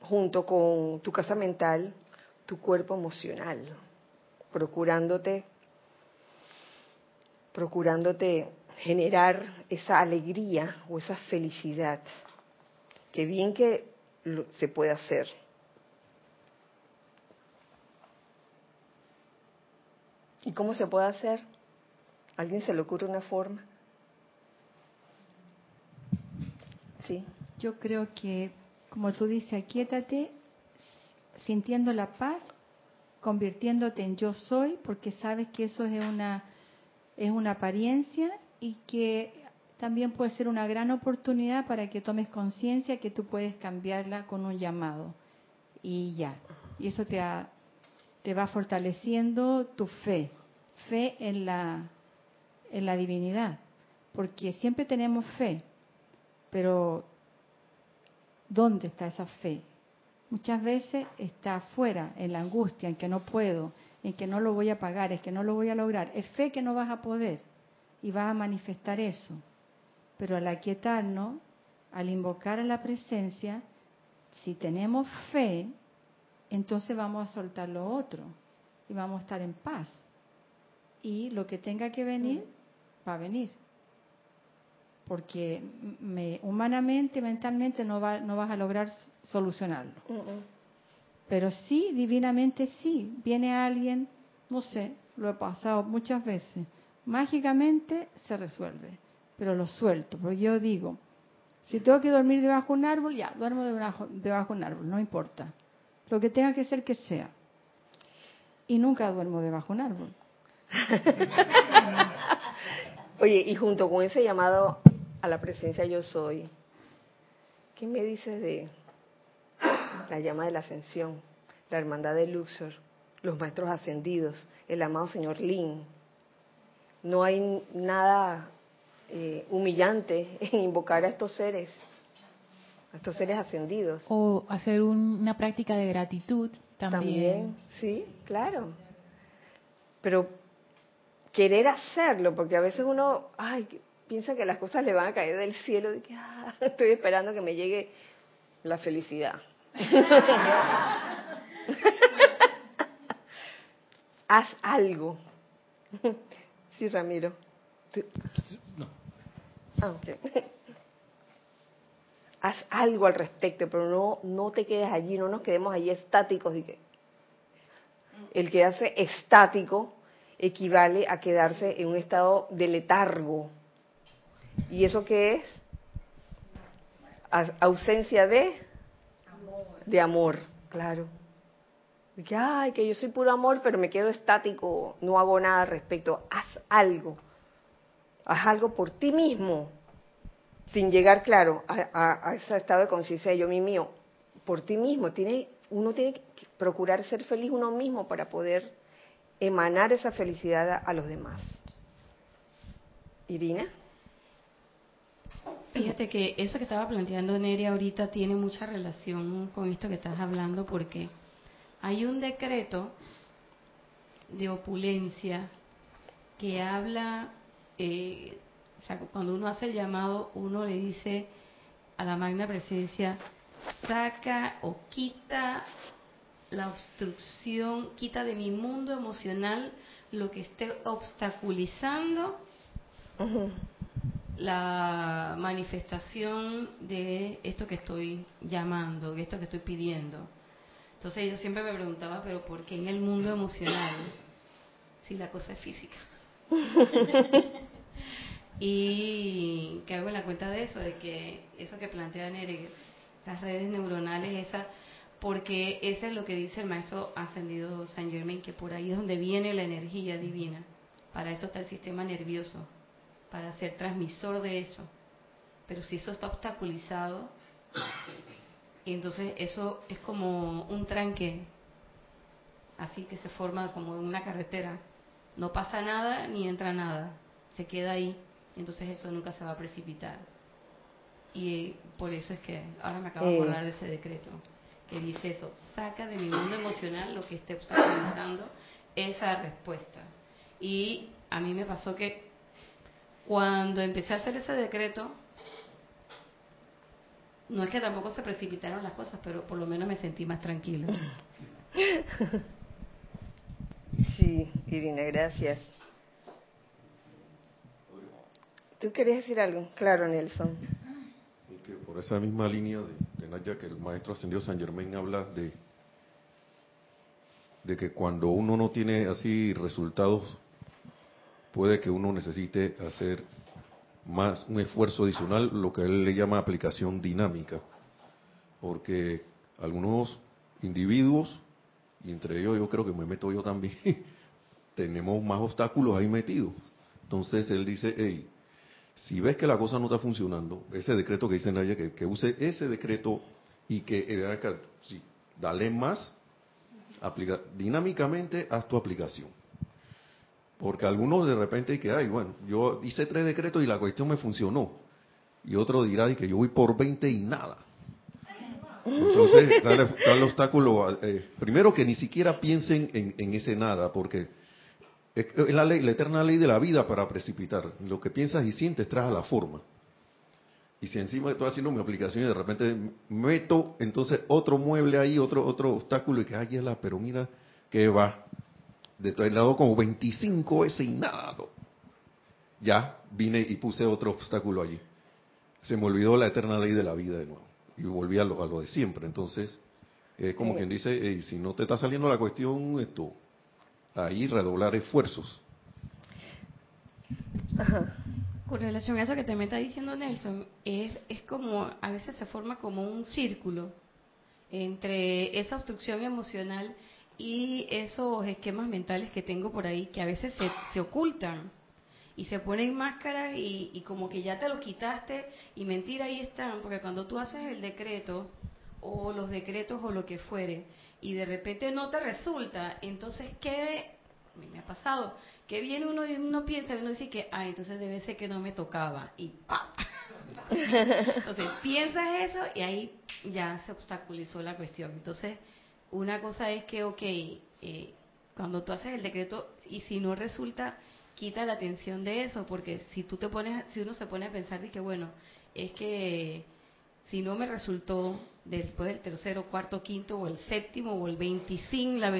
junto con tu casa mental tu cuerpo emocional, procurándote, procurándote generar esa alegría o esa felicidad, que bien que se puede hacer. ¿Y cómo se puede hacer? ¿Alguien se le ocurre una forma? Sí. Yo creo que, como tú dices, aquíétate sintiendo la paz, convirtiéndote en yo soy, porque sabes que eso es una, es una apariencia y que también puede ser una gran oportunidad para que tomes conciencia que tú puedes cambiarla con un llamado y ya. Y eso te, te va fortaleciendo tu fe, fe en la, en la divinidad, porque siempre tenemos fe, pero ¿dónde está esa fe? Muchas veces está afuera, en la angustia, en que no puedo, en que no lo voy a pagar, en que no lo voy a lograr. Es fe que no vas a poder y vas a manifestar eso. Pero al aquietarnos, al invocar a la presencia, si tenemos fe, entonces vamos a soltar lo otro y vamos a estar en paz. y lo que tenga que venir, va a venir. Porque me, humanamente, mentalmente no, va, no vas a lograr solucionarlo. Pero sí, divinamente sí. Viene alguien, no sé, lo he pasado muchas veces. Mágicamente se resuelve, pero lo suelto, porque yo digo, si tengo que dormir debajo de un árbol, ya, duermo debajo, debajo de un árbol, no importa. Lo que tenga que ser que sea. Y nunca duermo debajo de un árbol. Oye, y junto con ese llamado a la presencia yo soy, ¿qué me dices de la llama de la ascensión, la hermandad de Luxor, los maestros ascendidos, el amado señor Lin? No hay nada eh, humillante en invocar a estos seres, a estos seres ascendidos. O hacer una práctica de gratitud también. También, sí, claro. Pero querer hacerlo, porque a veces uno, ay, piensa que las cosas le van a caer del cielo, de que ah, estoy esperando que me llegue la felicidad. Haz algo. Sí, Ramiro. No. Ah, Haz algo al respecto, pero no, no te quedes allí, no nos quedemos allí estáticos. Y que el quedarse estático equivale a quedarse en un estado de letargo. ¿Y eso qué es? ausencia de de amor, claro. Que, ay, que yo soy puro amor, pero me quedo estático, no hago nada al respecto. Haz algo. Haz algo por ti mismo, sin llegar, claro, a, ese estado de conciencia de yo mi mío. Por ti mismo. Tiene, uno tiene que procurar ser feliz uno mismo para poder emanar esa felicidad a, los demás. Irina. Fíjate que eso que estaba planteando Neria ahorita tiene mucha relación con esto que estás hablando porque hay un decreto de opulencia que habla, eh, o sea, cuando uno hace el llamado, uno le dice a la magna presencia, saca o quita la obstrucción, quita de mi mundo emocional lo que esté obstaculizando la manifestación de esto que estoy llamando, de esto que estoy pidiendo. Entonces yo siempre me preguntaba, pero ¿por qué en el mundo emocional si la cosa es física? y que hago en la cuenta de eso, de que eso que plantea Nere, esas redes neuronales, esa porque eso es lo que dice el maestro ascendido San Germain, que por ahí es donde viene la energía divina. Para eso está el sistema nervioso, para ser transmisor de eso. Pero si eso está obstaculizado, entonces eso es como un tranque, así que se forma como una carretera. No pasa nada ni entra nada, se queda ahí, entonces eso nunca se va a precipitar. Y por eso es que ahora me acabo de acordar de ese decreto que dice eso, saca de mi mundo emocional lo que esté obstaculizando esa respuesta. Y a mí me pasó que cuando empecé a hacer ese decreto, no es que tampoco se precipitaron las cosas, pero por lo menos me sentí más tranquila. Sí, Irina, gracias. ¿Tú querías decir algo? Claro, Nelson. por esa misma línea de, ya que el maestro ascendido San Germain habla de, de que cuando uno no tiene así resultados, puede que uno necesite hacer más un esfuerzo adicional, lo que él le llama aplicación dinámica, porque algunos individuos, y entre ellos yo creo que me meto yo también, tenemos más obstáculos ahí metidos. Entonces él dice, hey, si ves que la cosa no está funcionando, ese decreto que dice Naya, que, use ese decreto y que, eh, sí, dale más, aplica, dinámicamente haz tu aplicación. Porque algunos de repente que, ay, bueno, yo hice tres decretos y la cuestión me funcionó. Y otro dirá que yo voy por 20 y nada. Entonces, dale, el obstáculo. Eh, primero que ni siquiera piensen en, en ese nada, porque es la, ley, la eterna ley de la vida para precipitar. Lo que piensas y sientes trae a la forma. Y si encima estoy haciendo mi aplicación y de repente meto entonces otro mueble ahí, otro otro obstáculo y que ay, la, pero mira que va. De todo el lado como 25 veces y nada. Ya vine y puse otro obstáculo allí. Se me olvidó la eterna ley de la vida de nuevo. Y volví a lo, a lo de siempre. Entonces, es como quien dice, si no te está saliendo la cuestión, esto, ahí redoblar esfuerzos. Con relación a eso que te me está diciendo Nelson, es, es como, a veces se forma como un círculo entre esa obstrucción emocional y esos esquemas mentales que tengo por ahí que a veces se, se ocultan y se ponen máscaras y, y, como que ya te lo quitaste y mentira ahí están, porque cuando tú haces el decreto o los decretos o lo que fuere y de repente no te resulta, entonces ¿qué me ha pasado? Que viene uno y uno piensa y uno dice que, ah, entonces debe ser que no me tocaba y ¡pa! Entonces piensas eso y ahí ya se obstaculizó la cuestión. Entonces, una cosa es que, ok, eh, cuando tú haces el decreto y si no resulta, quita la atención de eso, porque si tú te pones, si uno se pone a pensar de que, bueno, es que si no me resultó después del tercero, cuarto, quinto o el séptimo o el veinticinco, la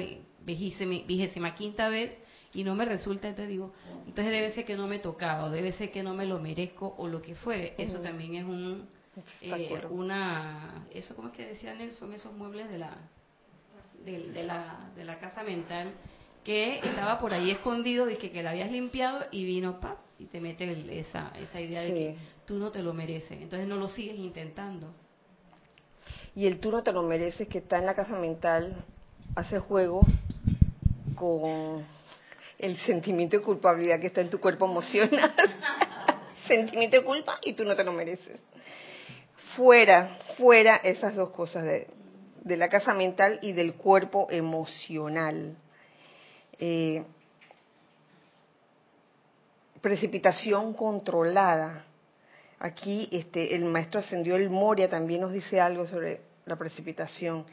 vigésima quinta vez, y no me resulta, entonces digo, entonces debe ser que no me tocaba, o debe ser que no me lo merezco, o lo que fuere. Eso también es un, eh, una, eso como es que decía Nelson, esos muebles de la, de, la, de la casa mental, que estaba por ahí escondido, y que, que la habías limpiado y vino, pap, y te mete esa, esa idea de que tú no te lo mereces. Entonces no lo sigues intentando. Y el tú no te lo mereces que está en la casa mental hace juego con el sentimiento de culpabilidad que está en tu cuerpo emocional. sentimiento de culpa y tú no te lo mereces. Fuera, fuera esas dos cosas de, de la casa mental y del cuerpo emocional. Eh, precipitación controlada. Aquí este, el maestro ascendió el Moria también nos dice algo sobre la precipitación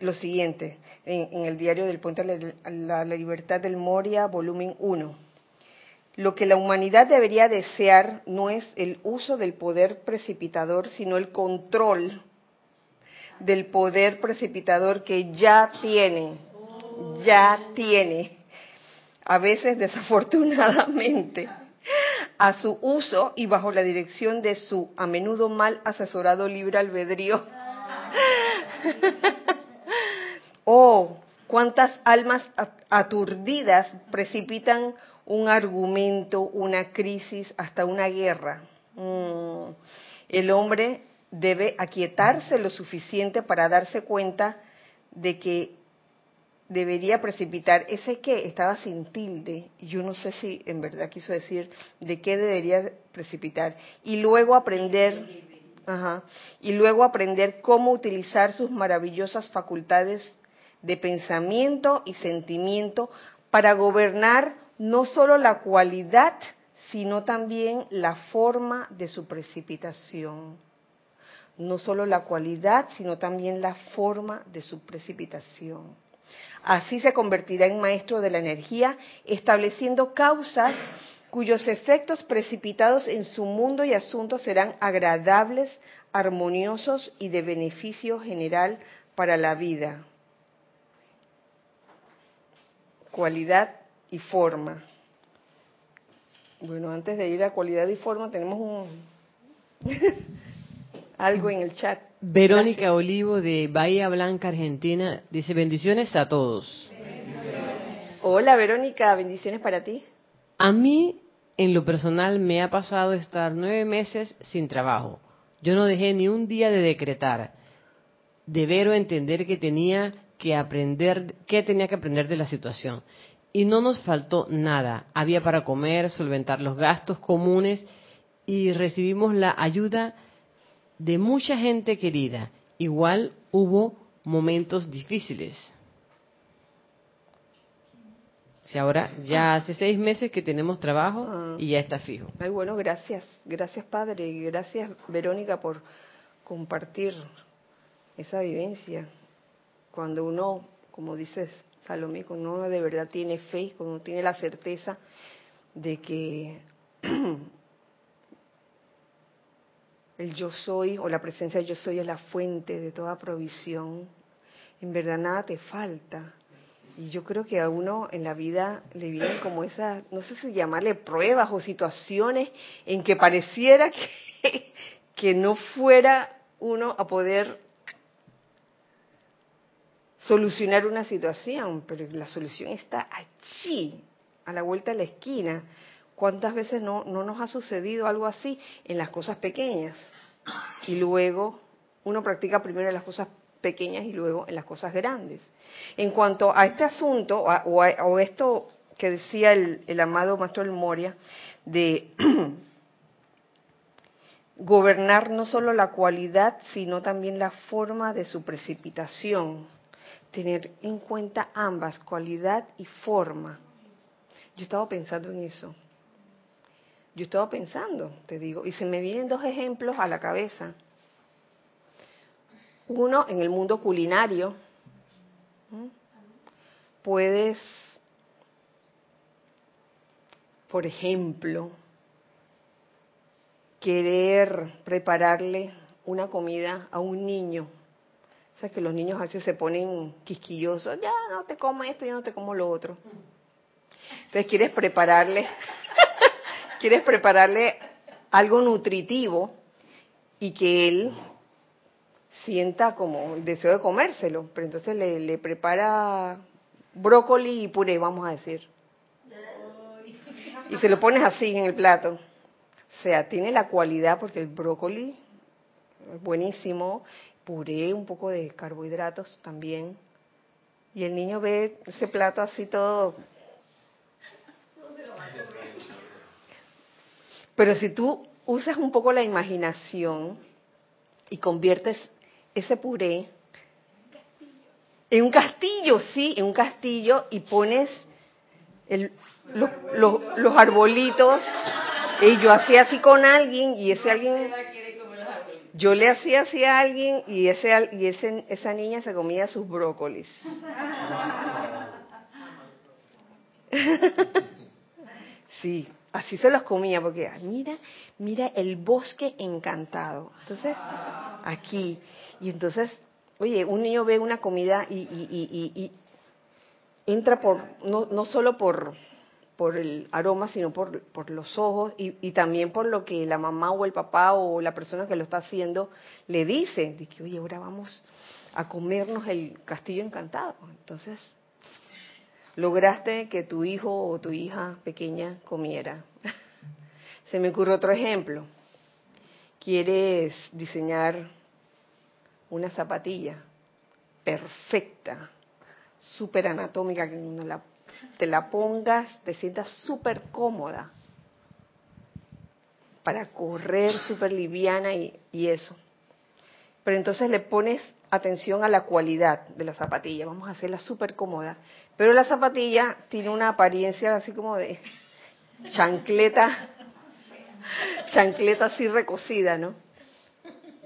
lo siguiente en, el diario del Puente a la, Libertad del Moria, volumen 1. Lo que la humanidad debería desear no es el uso del poder precipitador, sino el control del poder precipitador que ya tiene, ya tiene, a veces desafortunadamente, a su uso y bajo la dirección de su a menudo mal asesorado libre albedrío. Oh, cuántas almas aturdidas precipitan un argumento, una crisis, hasta una guerra. Mm. El hombre debe aquietarse lo suficiente para darse cuenta de que debería precipitar ese que estaba sin tilde, yo no sé si en verdad quiso decir de qué debería precipitar, y luego aprender, y luego aprender cómo utilizar sus maravillosas facultades de pensamiento y sentimiento para gobernar no solo la cualidad, sino también la forma de su precipitación. No solo la cualidad, sino también la forma de su precipitación. Así se convertirá en maestro de la energía, estableciendo causas cuyos efectos precipitados en su mundo y asuntos serán agradables, armoniosos y de beneficio general para la vida cualidad y forma. Bueno, antes de ir a cualidad y forma, tenemos un algo en el chat. Verónica Olivo de Bahía Blanca, Argentina, dice bendiciones a todos. Hola Verónica, bendiciones para ti. A mí, en lo personal, me ha pasado estar nueve meses sin trabajo. Yo no dejé ni un día de decretar, de ver o entender que tenía que aprender, qué tenía que aprender de la situación. Y no nos faltó nada. Había para comer, solventar los gastos comunes y recibimos la ayuda de mucha gente querida. Igual hubo momentos difíciles. Si ahora ya hace seis meses que tenemos trabajo ah. y ya está fijo. Ay, bueno, gracias. Gracias, Padre. Y gracias, Verónica, por compartir esa vivencia cuando uno, como dices Salomé, cuando uno de verdad tiene fe, cuando uno tiene la certeza de que el yo soy o la presencia de yo soy es la fuente de toda provisión, en verdad nada te falta. Y yo creo que a uno en la vida le vienen como esas, no sé si llamarle pruebas o situaciones en que pareciera que, que no fuera uno a poder solucionar una situación, pero la solución está allí, a la vuelta de la esquina. ¿Cuántas veces no, no nos ha sucedido algo así en las cosas pequeñas? Y luego uno practica primero en las cosas pequeñas y luego en las cosas grandes. En cuanto a este asunto, o, esto que decía el, el amado Maestro El Moria, de gobernar no solo la cualidad, sino también la forma de su precipitación. Tener en cuenta ambas, cualidad y forma. Yo estaba pensando en eso. Yo estaba pensando, te digo, y se me vienen dos ejemplos a la cabeza. Uno, en el mundo culinario, puedes, por ejemplo, querer prepararle una comida a un niño. O sea, que los niños así se ponen quisquillosos, ya no te como esto, yo no te como lo otro. Entonces quieres prepararle, quieres prepararle algo nutritivo y que él sienta como el deseo de comérselo, pero entonces le, le prepara brócoli y puré, vamos a decir. Y se lo pones así en el plato. O sea, tiene la cualidad porque el brócoli es buenísimo, puré, un poco de carbohidratos también. Y el niño ve ese plato así todo. Pero si tú usas un poco la imaginación y conviertes ese puré en un castillo, sí, en un castillo y pones el, los arbolitos. Y yo hacía así con alguien y ese alguien yo le hacía así a alguien y ese y ese, esa niña se comía sus brócolis. sí, así se los comía porque mira, mira el bosque encantado. Entonces, aquí y entonces, oye, un niño ve una comida y, y, y, entra por, no, no solo por, por el aroma, sino por, por los ojos y, y, también por lo que la mamá o el papá o la persona que lo está haciendo le dice, de que, oye, ahora vamos a comernos el castillo encantado. Entonces, lograste que tu hijo o tu hija pequeña comiera. Se me ocurre otro ejemplo. Quieres diseñar una zapatilla perfecta, súper anatómica, que no la, te la pongas, te sientas súper cómoda para correr súper liviana y, y eso. Pero entonces le pones atención a la cualidad de la zapatilla, vamos a hacerla súper cómoda. Pero la zapatilla tiene una apariencia así como de chancleta, chancleta así recocida, ¿no?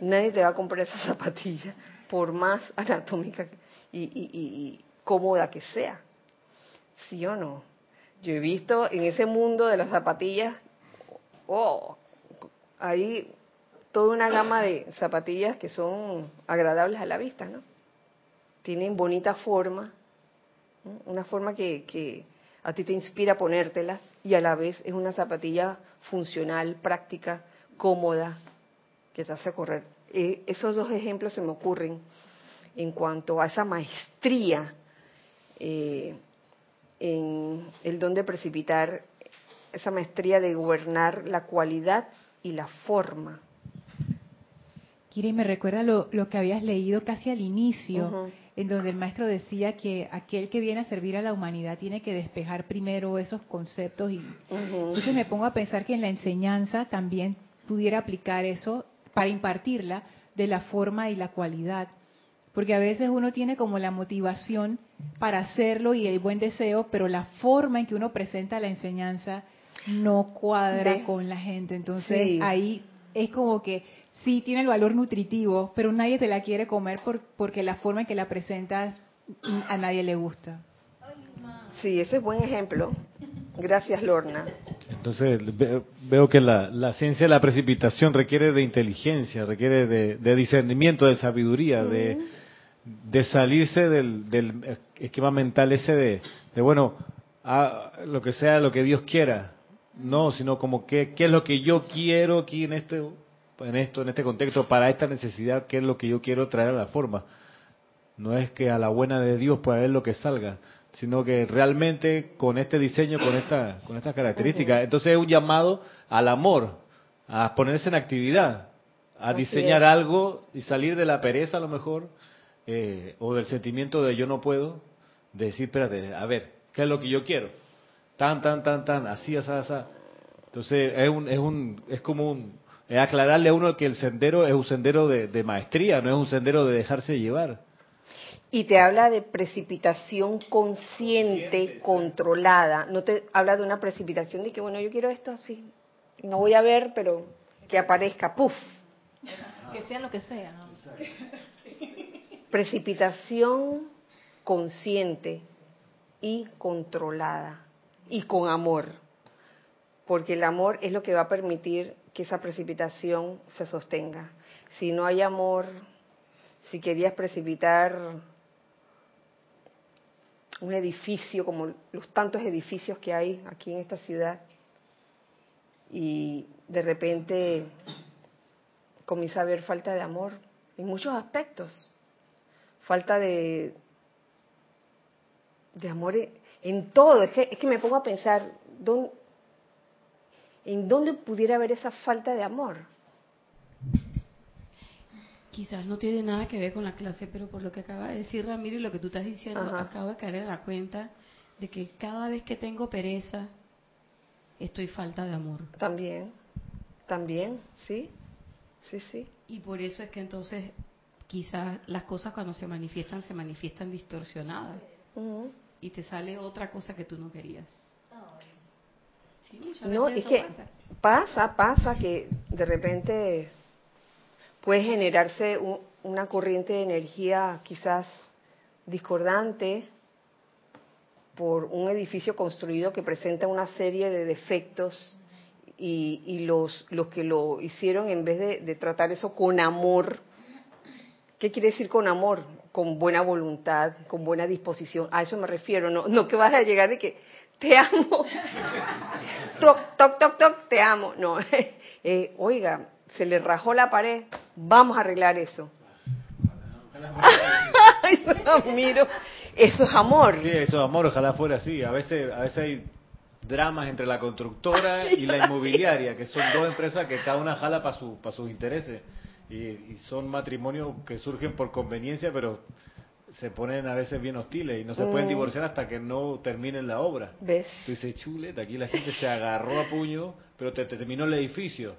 nadie te va a comprar esa zapatilla, por más anatómica y, cómoda que sea. ¿Sí o no? Yo he visto en ese mundo de las zapatillas, oh, hay toda una gama de zapatillas que son agradables a la vista, ¿no? Tienen bonita forma, una forma que, que a ti te inspira ponértelas y a la vez es una zapatilla funcional, práctica, cómoda, que te hace correr. Eh, esos dos ejemplos se me ocurren en cuanto a esa maestría eh, en el don de precipitar, esa maestría de gobernar la cualidad y la forma. Kiri, me recuerda lo, que habías leído casi al inicio, en donde el maestro decía que aquel que viene a servir a la humanidad tiene que despejar primero esos conceptos. y Entonces me pongo a pensar que en la enseñanza también pudiera aplicar eso para impartirla de la forma y la cualidad. Porque a veces uno tiene como la motivación para hacerlo y el buen deseo, pero la forma en que uno presenta la enseñanza no cuadra con la gente. Entonces ahí es como que sí tiene el valor nutritivo, pero nadie te la quiere comer por, porque la forma en que la presentas a nadie le gusta. Sí, ese es buen ejemplo. Gracias, Lorna. Entonces veo que la, ciencia de la precipitación requiere de inteligencia, requiere de, discernimiento, de sabiduría, de, de salirse del, esquema mental ese de, bueno, a, lo que sea lo que Dios quiera, no, sino como que, qué es lo que yo quiero aquí en este, en esto, en este contexto, para esta necesidad, qué es lo que yo quiero traer a la forma. No es que a la buena de Dios pueda ver lo que salga, sino que realmente con este diseño, con esta, con estas características, entonces es un llamado al amor, a ponerse en actividad, a diseñar algo y salir de la pereza a lo mejor, eh, o del sentimiento de yo no puedo, de decir, espérate, a ver, ¿qué es lo que yo quiero? Tan, tan, tan, tan, así, así, así. Entonces es, un, es, un, es como un, es aclararle a uno que el sendero es un sendero de, de maestría, no es un sendero de dejarse llevar. Y te habla de precipitación consciente, controlada. No te habla de una precipitación de que, bueno, yo quiero esto así. No voy a ver, pero que aparezca, ¡puf! Que sea lo que sea. Precipitación consciente y controlada y con amor. Porque el amor es lo que va a permitir que esa precipitación se sostenga. Si no hay amor, si querías precipitar un edificio como los tantos edificios que hay aquí en esta ciudad y de repente comienza a haber falta de amor en muchos aspectos, falta de, de amor en todo. Es que, es que me pongo a pensar, ¿en dónde pudiera haber esa falta de amor? Quizás no tiene nada que ver con la clase, pero por lo que acaba de decir Ramiro y lo que tú estás diciendo, acabo de caer en la cuenta de que cada vez que tengo pereza, estoy falta de amor. También, también, sí, sí, sí. Y por eso es que entonces quizás las cosas cuando se manifiestan, se manifiestan distorsionadas. Y te sale otra cosa que tú no querías. No, es que pasa, pasa que de repente puede generarse una corriente de energía quizás discordante por un edificio construido que presenta una serie de defectos y, los, los que lo hicieron en vez de, tratar eso con amor, ¿qué quiere decir con amor? Con buena voluntad, con buena disposición, a eso me refiero, no, no que vas a llegar de que te amo, toc, toc, toc, toc, te amo, no, eh, oiga, se le rajó la pared, vamos a arreglar eso. miro, eso es amor. Sí, eso es amor, ojalá fuera así. A veces, a veces hay dramas entre la constructora y la inmobiliaria, que son dos empresas que cada una jala para su, para sus intereses. Y, son matrimonios que surgen por conveniencia, pero se ponen a veces bien hostiles y no se pueden mm. divorciar hasta que no terminen la obra. ¿Ves? Tú dices, chuleta, aquí la gente se agarró a puño, pero te terminó el edificio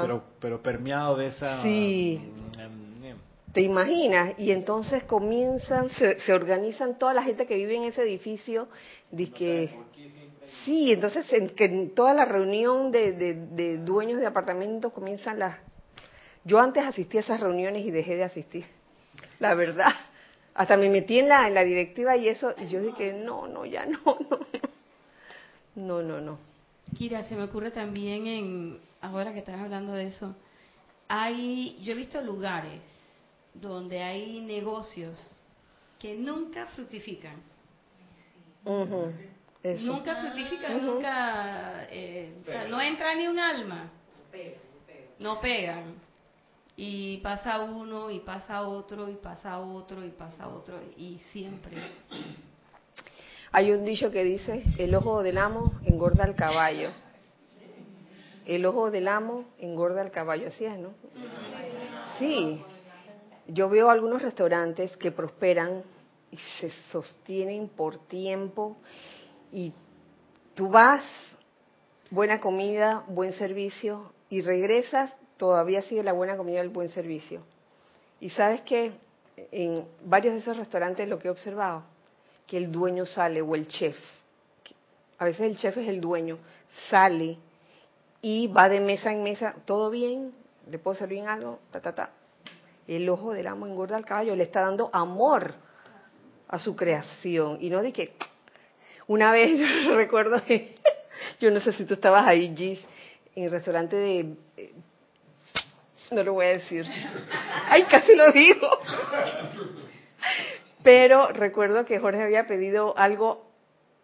pero, pero permeado de esa... Sí. Mm, mm, mm. ¿Te imaginas? Y entonces comienzan, se, organizan toda la gente que vive en ese edificio, de que... Sí, entonces en, que en toda la reunión de, de, dueños de apartamentos comienzan las... Yo antes asistí a esas reuniones y dejé de asistir, la verdad. Hasta me metí en la, en la directiva y eso, y yo dije, no, no, ya no, no, no, no, no. Kira, se me ocurre también en, ahora que estás hablando de eso, hay, yo he visto lugares donde hay negocios que nunca fructifican. Nunca fructifican, nunca, eh, o sea, no entra ni un alma. No pegan. Y pasa uno, y pasa otro, y pasa otro, y pasa otro, y siempre. Hay un dicho que dice, el ojo del amo engorda al caballo el ojo del amo engorda al caballo, así es, ¿no? Sí, yo veo algunos restaurantes que prosperan y se sostienen por tiempo y tú vas, buena comida, buen servicio y regresas, todavía sigue la buena comida y el buen servicio. Y sabes que en varios de esos restaurantes lo que he observado, que el dueño sale o el chef, a veces el chef es el dueño, sale y va de mesa en mesa, todo bien, le puedo servir algo, ta, ta, ta. El ojo del amo engorda al caballo, le está dando amor a su creación. Y no de que una vez yo recuerdo que, yo no sé si tú estabas ahí, Gis, en el restaurante de... No lo voy a decir. Ay, casi lo digo. Pero recuerdo que Jorge había pedido algo,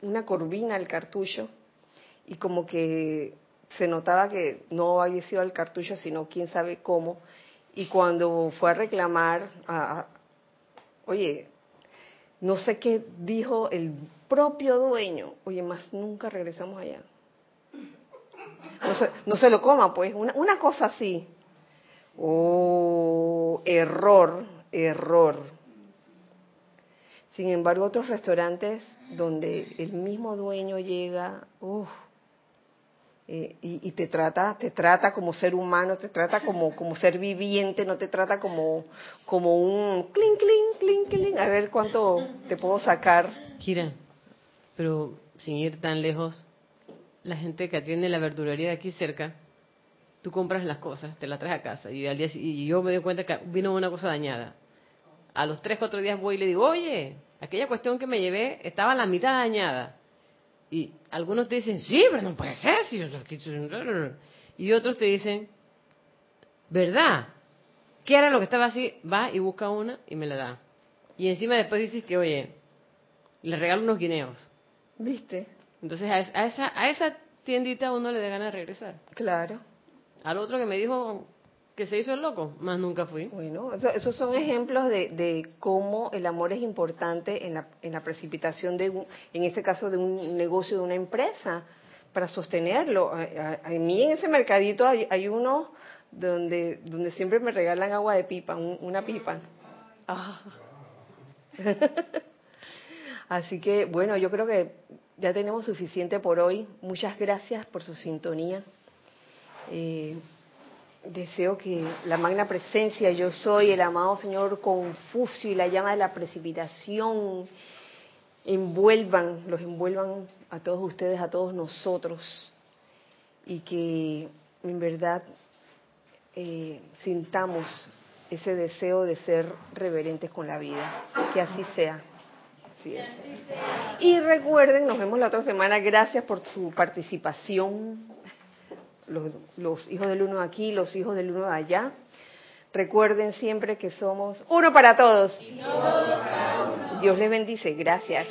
una corvina al cartucho, y como que se notaba que no había sido al cartucho, sino quién sabe cómo. Y cuando fue a reclamar, oye, no sé qué dijo el propio dueño, oye, más nunca regresamos allá. No se, no se lo coma, pues, una, una cosa así. Oh, error, error. Sin embargo, otros restaurantes donde el mismo dueño llega, uff, eh, y, te trata te trata como ser humano te trata como como ser viviente no te trata como como un clink clink clink clink a ver cuánto te puedo sacar Gira pero sin ir tan lejos la gente que atiende la verdulería de aquí cerca tú compras las cosas te las traes a casa y al día y yo me doy cuenta que vino una cosa dañada a los tres cuatro días voy y le digo oye aquella cuestión que me llevé estaba la mitad dañada y algunos te dicen, sí, pero no puede ser. Y otros te dicen, ¿verdad? ¿Qué era lo que estaba así? Va y busca una y me la da. Y encima después dices que, oye, le regalo unos guineos. ¿Viste? Entonces a esa, a esa tiendita uno le da ganas de regresar. Claro. Al otro que me dijo, que se hizo el loco, más nunca fui. Bueno, esos son ejemplos de, cómo el amor es importante en la, en la precipitación de, en este caso, de un negocio, de una empresa, para sostenerlo. A, mí en ese mercadito hay, uno donde, donde siempre me regalan agua de pipa, una pipa. Ah. Así que, bueno, yo creo que ya tenemos suficiente por hoy. Muchas gracias por su sintonía. Eh, Deseo que la magna presencia, yo soy el amado Señor Confucio y la llama de la precipitación envuelvan, los envuelvan a todos ustedes, a todos nosotros y que en verdad eh, sintamos ese deseo de ser reverentes con la vida. Que así sea. Y recuerden, nos vemos la otra semana. Gracias por su participación los, hijos del uno aquí, los hijos del uno de allá. Recuerden siempre que somos uno para todos. Dios les bendice. Gracias.